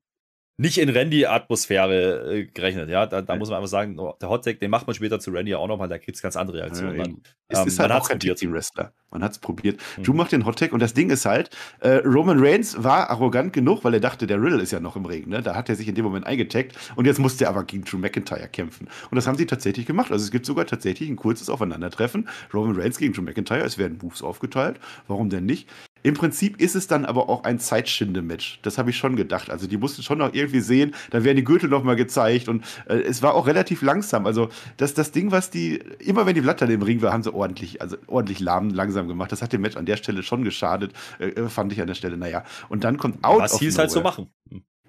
B: nicht in Randy-Atmosphäre äh, gerechnet. Ja, da, da muss man einfach sagen, oh, der Hottag, den macht man später zu Randy auch nochmal, da gibt es ganz andere Reaktionen. Ja, dann,
C: es ähm, ist halt auch kein Team-Wrestler. Man hat es probiert. Mhm. Drew macht den Hottag und das Ding ist halt, äh, Roman Reigns war arrogant genug, weil er dachte, der Riddle ist ja noch im Ring. Ne? Da hat er sich in dem Moment eingetaggt und jetzt musste er aber gegen Drew McIntyre kämpfen. Und das haben sie tatsächlich gemacht. Also es gibt sogar tatsächlich ein kurzes Aufeinandertreffen. Roman Reigns gegen Drew McIntyre. Es werden Moves aufgeteilt. Warum denn nicht? Im Prinzip ist es dann aber auch ein Zeitschinde-Match. Das habe ich schon gedacht. Also die mussten schon noch irgendwie sehen, dann werden die Gürtel noch mal gezeigt und äh, es war auch relativ langsam. Also das, das Ding, was die, immer wenn die Blatter im Ring war, haben sie ordentlich, also ordentlich lahm, langsam gemacht. Das hat dem Match an der Stelle schon geschadet, äh, äh fand ich an der Stelle. Naja, und dann kommt
B: Out was of Nowhere. Was halt so machen.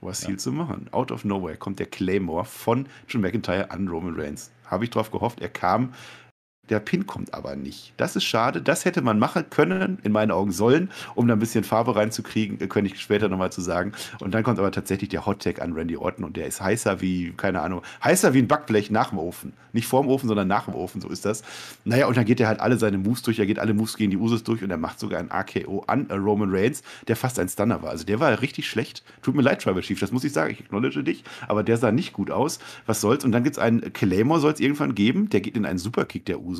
C: Was ja. zu machen. Out of Nowhere kommt der Claymore von John McIntyre an Roman Reigns. Habe ich drauf gehofft. Er kam der Pin kommt aber nicht. Das ist schade. Das hätte man machen können, in meinen Augen sollen, um da ein bisschen Farbe reinzukriegen, äh, könnte ich später nochmal zu sagen. Und dann kommt aber tatsächlich der Hot Tag an Randy Orton und der ist heißer wie, keine Ahnung, heißer wie ein Backblech nach dem Ofen. Nicht vorm Ofen, sondern nach dem Ofen, so ist das. Naja, und dann geht er halt alle seine Moves durch, er geht alle Moves gegen die Usos durch und er macht sogar ein AKO an äh, Roman Reigns, der fast ein Stunner war. Also der war richtig schlecht. Tut mir leid, Tribal Chief, das muss ich sagen, ich acknowledge dich, aber der sah nicht gut aus. Was soll's? Und dann gibt es einen Claymore, soll es irgendwann geben, der geht in einen Superkick der Usos.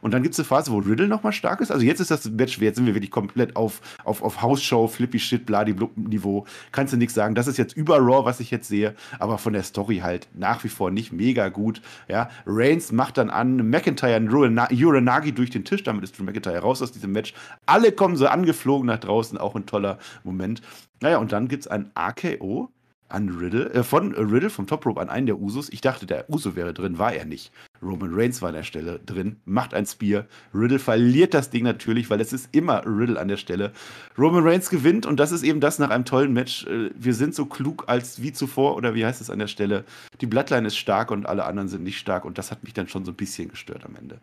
C: Und dann gibt es eine Phase, wo Riddle nochmal stark ist. Also jetzt ist das Match, jetzt sind wir wirklich komplett auf, auf, auf House-Show, Flippy Shit, Bladi-Niveau. Kannst du nichts sagen. Das ist jetzt über Raw, was ich jetzt sehe, aber von der Story halt nach wie vor nicht mega gut. Ja, Reigns macht dann an McIntyre und Uranagi durch den Tisch. Damit ist Drew McIntyre raus aus diesem Match. Alle kommen so angeflogen nach draußen. Auch ein toller Moment. Naja, und dann gibt es ein AKO an Riddle, äh, von Riddle vom Top Rope an einen der Usos. Ich dachte, der Uso wäre drin, war er nicht. Roman Reigns war an der Stelle drin, macht ein Spear. Riddle verliert das Ding natürlich, weil es ist immer Riddle an der Stelle. Roman Reigns gewinnt und das ist eben das nach einem tollen Match. Äh, wir sind so klug als wie zuvor oder wie heißt es an der Stelle? Die Bloodline ist stark und alle anderen sind nicht stark und das hat mich dann schon so ein bisschen gestört am Ende.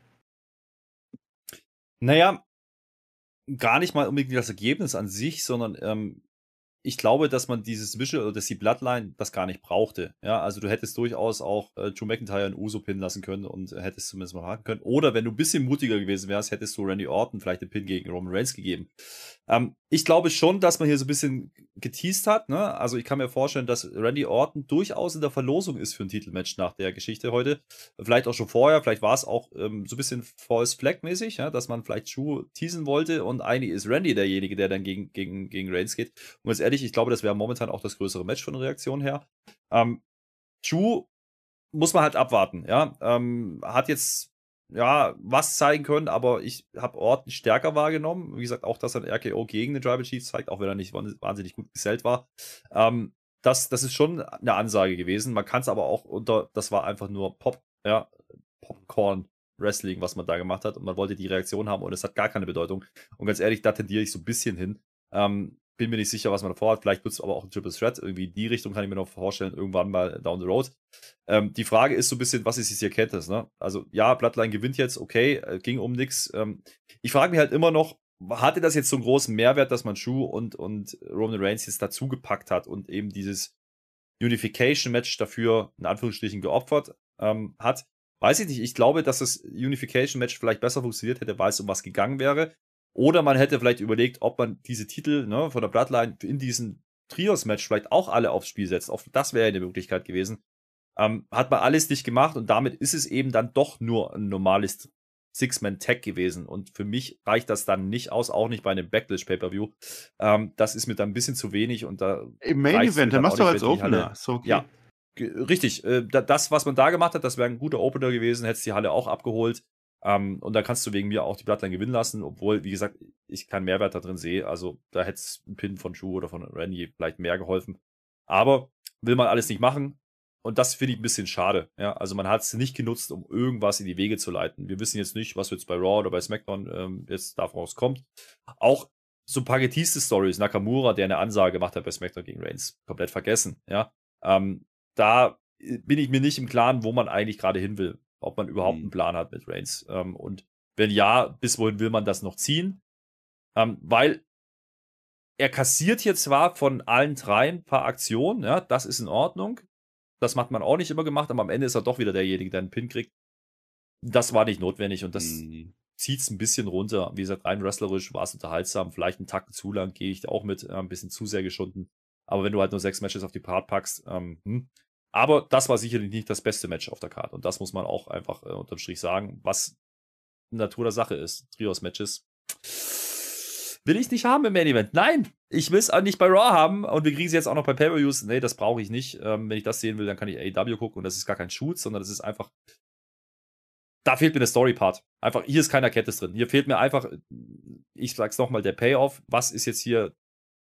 B: Naja, gar nicht mal unbedingt das Ergebnis an sich, sondern ähm, ich glaube, dass man dieses Visual oder dass die Bloodline das gar nicht brauchte. Ja, also du hättest durchaus auch äh, Drew McIntyre in Uso pinnen lassen können und äh, hättest zumindest mal haken können. Oder wenn du ein bisschen mutiger gewesen wärst, hättest du Randy Orton vielleicht den Pin gegen Roman Reigns gegeben. Ähm, ich glaube schon, dass man hier so ein bisschen geteased hat. Ne? Also ich kann mir vorstellen, dass Randy Orton durchaus in der Verlosung ist für ein Titelmatch nach der Geschichte heute. Vielleicht auch schon vorher, vielleicht war es auch ähm, so ein bisschen False Flag mäßig, ja? dass man vielleicht Drew teasen wollte und eigentlich ist Randy derjenige, der dann gegen, gegen, gegen Reigns geht. Und ganz ehrlich, ich glaube, das wäre momentan auch das größere Match von der Reaktion her. Ähm, Drew muss man halt abwarten, ja. Ähm, hat jetzt ja, was zeigen können, aber ich habe Orton stärker wahrgenommen. Wie gesagt, auch dass ein RKO gegen den Tribal Chief zeigt, auch wenn er nicht wahnsinnig gut gesellt war. Ähm, das, das ist schon eine Ansage gewesen. Man kann es aber auch unter, das war einfach nur Pop, ja, Popcorn Wrestling, was man da gemacht hat und man wollte die Reaktion haben und es hat gar keine Bedeutung. Und ganz ehrlich, da tendiere ich so ein bisschen hin. Ähm, bin mir nicht sicher, was man davor hat. Vielleicht wird es aber auch ein Triple Threat. Irgendwie die Richtung kann ich mir noch vorstellen, irgendwann mal down the road. Ähm, die Frage ist so ein bisschen, was ist jetzt die Erkenntnis? Ne? Also, ja, Bloodline gewinnt jetzt, okay, äh, ging um nichts. Ähm, ich frage mich halt immer noch, hatte das jetzt so einen großen Mehrwert, dass man Schuh und, und Roman Reigns jetzt dazugepackt hat und eben dieses Unification-Match dafür in Anführungsstrichen geopfert ähm, hat? Weiß ich nicht. Ich glaube, dass das Unification-Match vielleicht besser funktioniert hätte, weil es um was gegangen wäre. Oder man hätte vielleicht überlegt, ob man diese Titel ne, von der Bloodline in diesem Trios-Match vielleicht auch alle aufs Spiel setzt. Auch das wäre eine Möglichkeit gewesen. Ähm, hat man alles nicht gemacht und damit ist es eben dann doch nur ein normales Six-Man-Tag gewesen. Und für mich reicht das dann nicht aus, auch nicht bei einem Backlash-Pay-Per-View. Ähm, das ist mir dann ein bisschen zu wenig und da.
C: Im Main-Event, dann machst du als Opener.
B: So okay. Ja. Richtig, äh, das, was man da gemacht hat, das wäre ein guter Opener gewesen, hättest die Halle auch abgeholt. Ähm, und da kannst du wegen mir auch die Bloodline gewinnen lassen, obwohl, wie gesagt, ich keinen Mehrwert da drin sehe. Also da hätte es ein Pin von Schuh oder von Randy vielleicht mehr geholfen. Aber will man alles nicht machen. und das finde ich ein bisschen schade. Ja, also man hat es nicht genutzt, um irgendwas in die Wege zu leiten. Wir wissen jetzt nicht, was jetzt bei Raw oder bei SmackDown ähm, jetzt daraus kommt. Auch so ein paar geteaste Stories, Nakamura, der eine Ansage gemacht hat bei SmackDown gegen Reigns, komplett vergessen. Ja, ähm, da äh, bin ich mir nicht im Klaren, wo man eigentlich gerade hin will, ob man überhaupt mhm. einen Plan hat mit Reigns. Ähm, und wenn ja, bis wohin will man das noch ziehen? Ähm, weil er kassiert hier zwar von allen dreien ein paar Aktionen, ja, das ist in Ordnung. Das hat man auch nicht immer gemacht, aber am Ende ist er doch wieder derjenige, der einen Pin kriegt. Das war nicht notwendig und das mhm. zieht es ein bisschen runter. Wie gesagt, rein wrestlerisch war es unterhaltsam. Vielleicht einen Takt zu lang gehe ich auch mit, äh, ein bisschen zu sehr geschunden. Aber wenn du halt nur sechs Matches auf die Part packst, ähm, hm. Aber das war sicherlich nicht das beste Match auf der Karte. Und das muss man auch einfach äh, unterm Strich sagen, was Natur der Sache ist. Trios-Matches will ich nicht haben im Main Event. Nein, ich will es nicht bei Raw haben und wir kriegen sie jetzt auch noch bei Pay-Per-Views. Nee, das brauche ich nicht. Ähm, wenn ich das sehen will, dann kann ich AEW gucken und das ist gar kein Shoot, sondern das ist einfach. Da fehlt mir der Story-Part. Einfach, hier ist keiner Kettes drin. Hier fehlt mir einfach, ich sag's nochmal, der Payoff. Was ist jetzt hier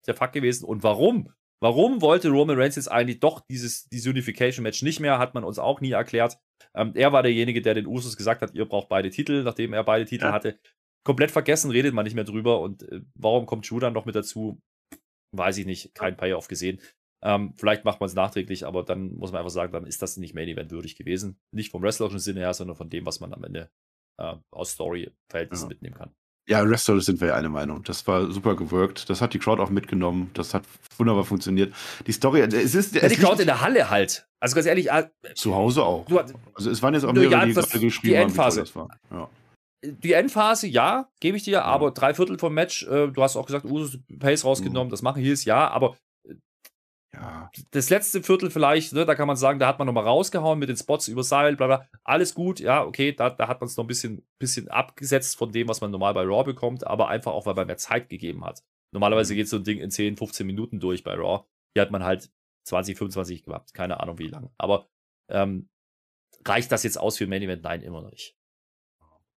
B: der Fakt gewesen und warum? Warum wollte Roman Reigns jetzt eigentlich doch dieses, dieses Unification-Match nicht mehr? Hat man uns auch nie erklärt. Ähm, er war derjenige, der den Usos gesagt hat, ihr braucht beide Titel, nachdem er beide Titel ja. hatte komplett vergessen, redet man nicht mehr drüber. Und äh, warum kommt Drew dann noch mit dazu? Weiß ich nicht. Kein Payoff gesehen. Ähm, vielleicht macht man es nachträglich, aber dann muss man einfach sagen, dann ist das nicht Main Event würdig gewesen. Nicht vom wrestlerischen Sinne her, sondern von dem, was man am Ende äh, aus Story-Verhältnissen ja. mitnehmen kann.
C: Ja, wrestlerisch sind wir ja eine Meinung. Das war super gewirkt. Das hat die Crowd auch mitgenommen. Das hat wunderbar funktioniert. Die Story, es ist.
B: Ja, die Crowd in der Halle halt. Also ganz ehrlich. Äh,
C: Zu Hause auch. Du, also es waren jetzt auch mehrere,
B: ja, die gerade geschrieben die Endphase. haben, das war. Ja die Endphase, ja, gebe ich dir, ja. aber drei Viertel vom Match, äh, du hast auch gesagt, Usus Pace rausgenommen, mhm. das machen hier ist ja, aber äh, ja. das letzte Viertel vielleicht, ne, da kann man sagen, da hat man nochmal rausgehauen mit den Spots über Seil, bla bla, alles gut, ja, okay, da, da hat man es noch ein bisschen, bisschen abgesetzt von dem, was man normal bei Raw bekommt, aber einfach auch, weil man mehr Zeit gegeben hat. Normalerweise mhm. geht so ein Ding in 10, 15 Minuten durch bei Raw. Hier hat man halt 20, 25 gemacht, keine Ahnung wie lange. Aber ähm, reicht das jetzt aus für ein Main Event? Nein, immer noch nicht.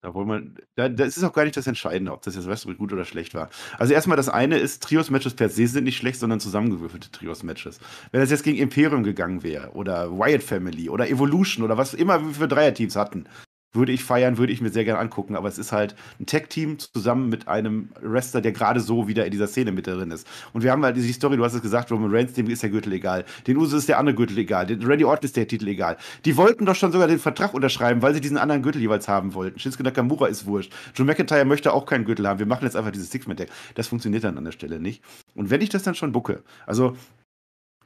C: Obwohl man, da, das ist auch gar nicht das Entscheidende, ob das jetzt Westbrook gut oder schlecht war. Also erstmal das eine ist, Trios-Matches per se sind nicht schlecht, sondern zusammengewürfelte Trios-Matches. Wenn das jetzt gegen Imperium gegangen wäre oder Wyatt Family oder Evolution oder was immer wir für Dreierteams hatten, würde ich feiern, würde ich mir sehr gerne angucken, aber es ist halt ein Tech-Team zusammen mit einem Wrestler, der gerade so wieder in dieser Szene mit drin ist. Und wir haben halt diese Story, du hast es gesagt, Roman Reigns, dem ist der Gürtel egal. Den Uso ist der andere Gürtel egal. Den Randy Orton ist der Titel egal. Die wollten doch schon sogar den Vertrag unterschreiben, weil sie diesen anderen Gürtel jeweils haben wollten. Shinsuke Nakamura ist wurscht. Joe McIntyre möchte auch keinen Gürtel haben. Wir machen jetzt einfach dieses Six-Man-Deck. Das funktioniert dann an der Stelle nicht. Und wenn ich das dann schon bucke, also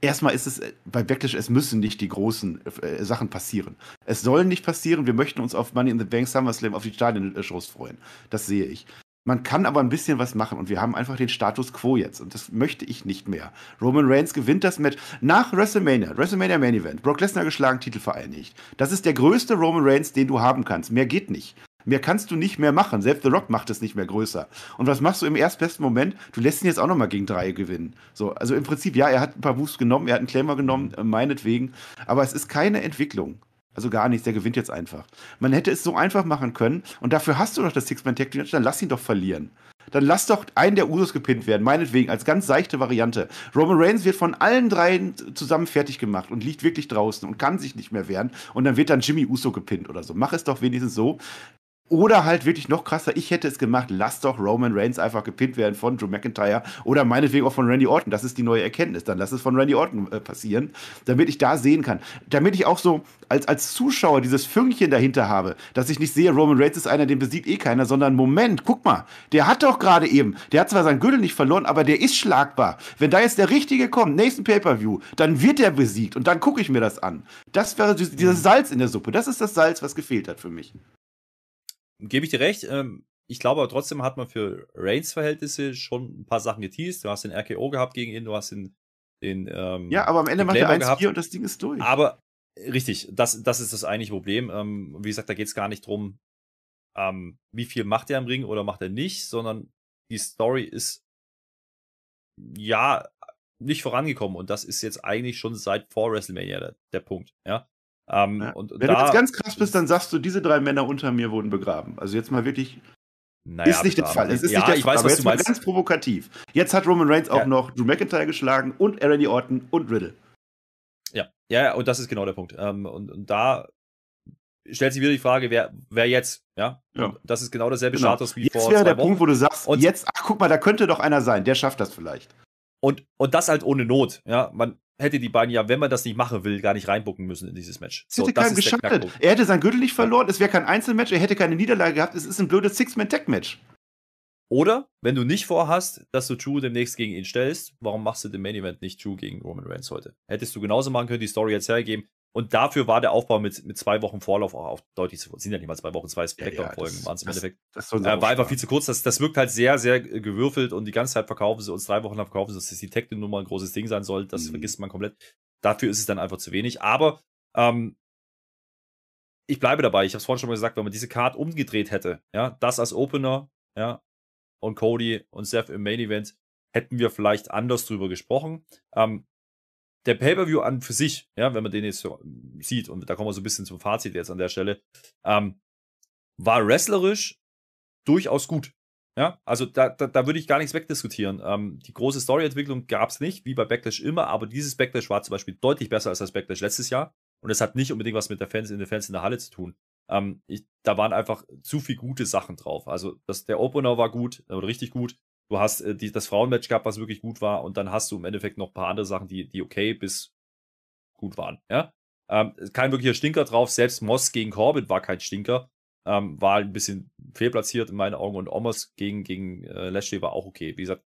C: erstmal ist es äh, bei Backlash, es müssen nicht die großen äh, Sachen passieren. Es sollen nicht passieren. Wir möchten uns auf Money in the Bank, SummerSlam, auf die Stadion-Shows freuen. Das sehe ich. Man kann aber ein bisschen was machen und wir haben einfach den Status quo jetzt und das möchte ich nicht mehr. Roman Reigns gewinnt das Match nach WrestleMania, WrestleMania Main Event, Brock Lesnar geschlagen, Titel vereinigt. Das ist der größte Roman Reigns, den du haben kannst. Mehr geht nicht. Mehr kannst du nicht mehr machen. Selbst The Rock macht es nicht mehr größer. Und was machst du im erstbesten Moment? Du lässt ihn jetzt auch nochmal gegen drei gewinnen. So, also im Prinzip, ja, er hat ein paar Moves genommen, er hat einen Claimer genommen, äh, meinetwegen. Aber es ist keine Entwicklung. Also gar nichts, der gewinnt jetzt einfach. Man hätte es so einfach machen können und dafür hast du doch das Six-Man-Tag, dann lass ihn doch verlieren. Dann lass doch einen der Usos gepinnt werden, meinetwegen, als ganz seichte Variante. Roman Reigns wird von allen dreien zusammen fertig gemacht und liegt wirklich draußen und kann sich nicht mehr wehren. Und dann wird dann Jimmy Uso gepinnt oder so. Mach es doch wenigstens so. Oder halt wirklich noch krasser, ich hätte es gemacht, lass doch Roman Reigns einfach gepinnt werden von Drew McIntyre oder meinetwegen auch von Randy Orton. Das ist die neue Erkenntnis. Dann lass es von Randy Orton äh, passieren, damit ich da sehen kann. Damit ich auch so als, als Zuschauer dieses Fünkchen dahinter habe, dass ich nicht sehe, Roman Reigns ist einer, den besiegt eh keiner, sondern Moment, guck mal, der hat doch gerade eben, der hat zwar seinen Gürtel nicht verloren, aber der ist schlagbar. Wenn da jetzt der Richtige kommt, nächsten Pay-Per-View, dann wird er besiegt und dann gucke ich mir das an. Das wäre dieses Salz in der Suppe. Das ist das Salz, was gefehlt hat für mich
B: gebe ich dir recht. Ähm, ich glaube aber trotzdem hat man für Reigns Verhältnisse schon ein paar Sachen geteased. Du hast den RKO gehabt gegen ihn, du hast den, den
C: ähm, Ja, aber am Ende macht er 1-4 und das Ding ist durch.
B: Aber richtig, das, das ist das eigentliche Problem. Ähm, wie gesagt, da geht es gar nicht drum, ähm, wie viel macht er im Ring oder macht er nicht, sondern die Story ist ja nicht vorangekommen und das ist jetzt eigentlich schon seit vor WrestleMania der, der Punkt. Ja,
C: ähm, ja. und, Wenn da, du jetzt ganz krass bist, dann sagst du, diese drei Männer unter mir wurden begraben. Also jetzt mal wirklich. Naja, ist nicht der Fall. Es ist ja, nicht der ich Fall. Weiß, aber jetzt mal ganz provokativ. Jetzt hat Roman Reigns auch noch Drew McIntyre geschlagen und Randy Orton und Riddle.
B: Ja, ja, und das ist genau der Punkt. Ähm, und, und da stellt sich wieder die Frage, wer, wer jetzt? Ja? ja. das ist genau derselbe genau. Status wie
C: jetzt vor. Jetzt wäre der Wochen. Punkt, wo du sagst, und jetzt, ach guck mal, da könnte doch einer sein, der schafft das vielleicht.
B: Und, und das halt ohne Not. Ja, man hätte die beiden ja, wenn man das nicht machen will, gar nicht reinbucken müssen in dieses Match.
C: So, hätte keinem geschadet. Er hätte sein Gürtel nicht verloren, es wäre kein Einzelmatch, er hätte keine Niederlage gehabt, es ist ein blödes Six-Man-Tag-Match.
B: Oder, wenn du nicht vorhast, dass du Drew demnächst gegen ihn stellst, warum machst du den Main Event nicht Drew gegen Roman Reigns heute? Hättest du genauso machen können, die Story jetzt hergeben. Und dafür war der Aufbau mit, mit zwei Wochen Vorlauf auch auf deutlich zu. Sind ja nicht mal zwei Wochen, zwei Spectre-Folgen ja, waren es im Endeffekt. Das, das äh, war einfach viel zu kurz. Das, das wirkt halt sehr, sehr gewürfelt und die ganze Zeit verkaufen sie uns drei Wochen lang verkaufen sie, dass die Tech-Nummer ein großes Ding sein soll. Das mhm. vergisst man komplett. Dafür ist es dann einfach zu wenig. Aber ähm, ich bleibe dabei. Ich habe es vorhin schon mal gesagt, wenn man diese Card umgedreht hätte, ja, das als Opener, ja, und Cody und Seth im Main Event, hätten wir vielleicht anders drüber gesprochen. Ähm, der Pay-Per-View an für sich, ja, wenn man den jetzt so sieht, und da kommen wir so ein bisschen zum Fazit jetzt an der Stelle, ähm, war wrestlerisch durchaus gut. Ja, also da, da, da würde ich gar nichts wegdiskutieren. Ähm, die große Storyentwicklung gab es nicht, wie bei Backlash immer, aber dieses Backlash war zum Beispiel deutlich besser als das Backlash letztes Jahr. Und es hat nicht unbedingt was mit der Fans in den Fans in der Halle zu tun. Ähm, ich, da waren einfach zu viele gute Sachen drauf. Also das, der Opener war gut, oder richtig gut. Du hast äh, die, das Frauenmatch gehabt, was wirklich gut war, und dann hast du im Endeffekt noch ein paar andere Sachen, die, die okay bis gut waren. Ja? Ähm, kein wirklicher Stinker drauf. Selbst Moss gegen Corbin war kein Stinker. Ähm, war ein bisschen fehlplatziert in meinen Augen und Omos gegen, gegen äh, Lashley war auch okay. Wie gesagt,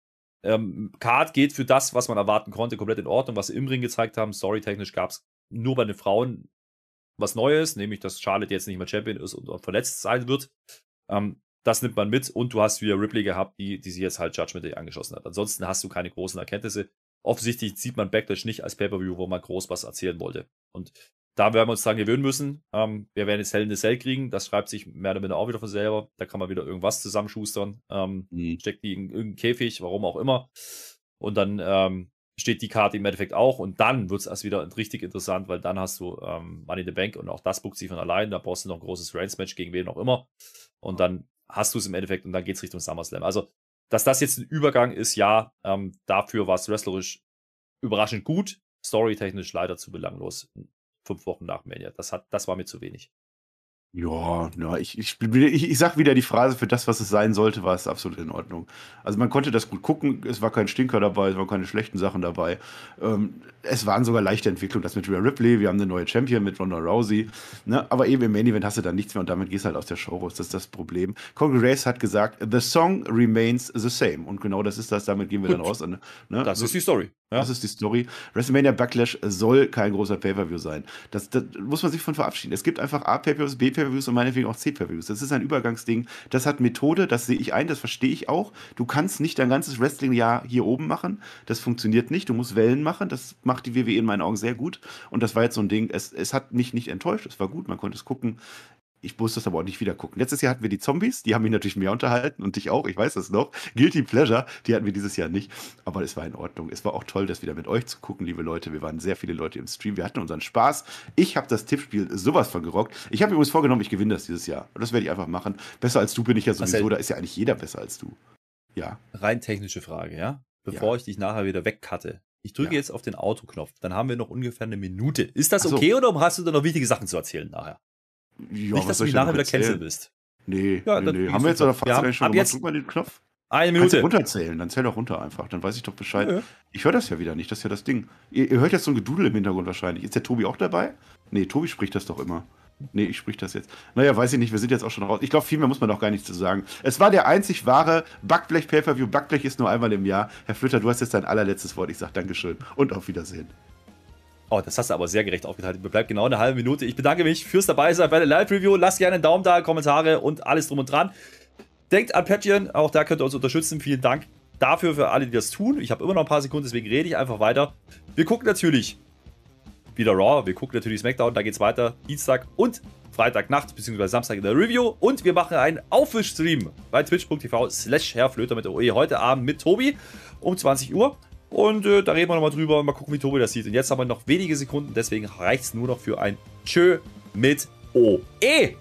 B: ähm, Card geht für das, was man erwarten konnte, komplett in Ordnung. Was sie im Ring gezeigt haben, storytechnisch gab es nur bei den Frauen was Neues, nämlich dass Charlotte jetzt nicht mehr Champion ist und verletzt sein wird. Ähm, das nimmt man mit und du hast wieder Ripley gehabt, die, die sie jetzt halt Judgment Day angeschossen hat. Ansonsten hast du keine großen Erkenntnisse. Offensichtlich sieht man Backlash nicht als Pay-Per-View, wo man groß was erzählen wollte. Und da werden wir uns dran gewöhnen müssen. Ähm, wir werden jetzt Hell in the Cell kriegen. Das schreibt sich mehr oder weniger auch wieder von selber. Da kann man wieder irgendwas zusammenschustern. Ähm, mhm. Steckt die in irgendeinen Käfig, warum auch immer. Und dann ähm, steht die Karte im Endeffekt auch. Und dann wird es erst wieder richtig interessant, weil dann hast du ähm, Money in the Bank und auch das buckt sich von allein. Da brauchst du noch ein großes Reigns-Match gegen wen auch immer. Und dann hast du es im Endeffekt und dann geht es Richtung SummerSlam. Also, dass das jetzt ein Übergang ist, ja, ähm, dafür war es wrestlerisch überraschend gut, storytechnisch leider zu belanglos. Fünf Wochen nach Mania. Das, hat, das war mir zu wenig.
C: Ja, ja ich, ich, ich, ich sag wieder die Phrase, für das, was es sein sollte, war es absolut in Ordnung. Also man konnte das gut gucken, es war kein Stinker dabei, es waren keine schlechten Sachen dabei. Ähm, es waren sogar leichte Entwicklungen, das mit Rhea Ripley, wir haben eine neue Champion mit Ronda Rousey, ne? aber eben im Main Event hast du dann nichts mehr und damit gehst du halt aus der Show raus, das ist das Problem. Congress Grace hat gesagt, the song remains the same und genau das ist das, damit gehen wir gut. dann raus. Ne?
B: Das ist die Story.
C: Ja. Das ist die Story. WrestleMania Backlash soll kein großer Pay-Per-View sein. Das, das, muss man sich von verabschieden. Es gibt einfach A-Pay-Per-Views, B-Pay-Per-Views und meinetwegen auch C-Pay-Per-Views. Das ist ein Übergangsding. Das hat Methode, das sehe ich ein, das verstehe ich auch. Du kannst nicht dein ganzes Wrestling-Jahr hier oben machen. Das funktioniert nicht. Du musst Wellen machen. Das macht die WWE in meinen Augen sehr gut. Und das war jetzt so ein Ding. Es, es hat mich nicht enttäuscht. Es war gut. Man konnte es gucken. Ich muss das aber auch nicht wieder gucken. Letztes Jahr hatten wir die Zombies, die haben mich natürlich mehr unterhalten und dich auch, ich weiß das noch. Guilty Pleasure, die hatten wir dieses Jahr nicht, aber es war in Ordnung. Es war auch toll, das wieder mit euch zu gucken, liebe Leute. Wir waren sehr viele Leute im Stream, wir hatten unseren Spaß. Ich habe das Tippspiel sowas von gerockt. Ich habe übrigens vorgenommen, ich gewinne das dieses Jahr. Und das werde ich einfach machen. Besser als du bin ich ja sowieso, Marcel, da ist ja eigentlich jeder besser als du. Ja.
B: Rein technische Frage, ja? Bevor ja. ich dich nachher wieder wegcutte. Ich drücke ja. jetzt auf den Autoknopf, dann haben wir noch ungefähr eine Minute. Ist das so. okay oder hast du da noch wichtige Sachen zu erzählen nachher? Ja, Nicht, dass du nachher wieder cancel bist.
C: Nee, ja, nee, nee. Haben wir jetzt oder fast ja, schon ab
B: jetzt, Drück
C: mal den Knopf.
B: Eine Minute. Kannst
C: runterzählen, dann zähl doch runter einfach. Dann weiß ich doch Bescheid. Ja. Ich höre das ja wieder nicht, das ist ja das Ding. Ihr, ihr, hört jetzt so ein Gedudel im Hintergrund wahrscheinlich. Ist der Tobi auch dabei? Nee, Tobi spricht das doch immer. Nee, ich sprich das jetzt. Naja, weiß ich nicht, wir sind jetzt auch schon raus. Ich glaube, viel mehr muss man auch gar nicht zu sagen. Es war der einzig wahre Backblech Pay-Per-View. Backblech ist nur einmal im Jahr. Herr Flütter, du hast jetzt dein allerletztes Wort. Ich sage Dankeschön und auf Wiedersehen.
B: Oh, das hast du aber sehr gerecht aufgeteilt. Mir bleibt genau eine halbe Minute. Ich bedanke mich fürs dabei sein bei der Live-Review. Lasst gerne einen Daumen da, Kommentare und alles drum und dran. Denkt an Patreon, auch da könnt ihr uns unterstützen. Vielen Dank dafür für alle, die das tun. Ich habe immer noch ein paar Sekunden, deswegen rede ich einfach weiter. Wir gucken natürlich wieder Raw, wir gucken natürlich SmackDown, da geht es weiter. Dienstag und Freitagnacht bzw. Samstag in der Review. Und wir machen einen Aufwischstream bei twitch.tv slash Herrflöter mit der OE heute Abend mit Tobi um 20 Uhr. Und äh, da reden wir nochmal drüber, mal gucken, wie Tobi das sieht. Und jetzt haben wir noch wenige Sekunden, deswegen reicht es nur noch für ein Tschö mit OE.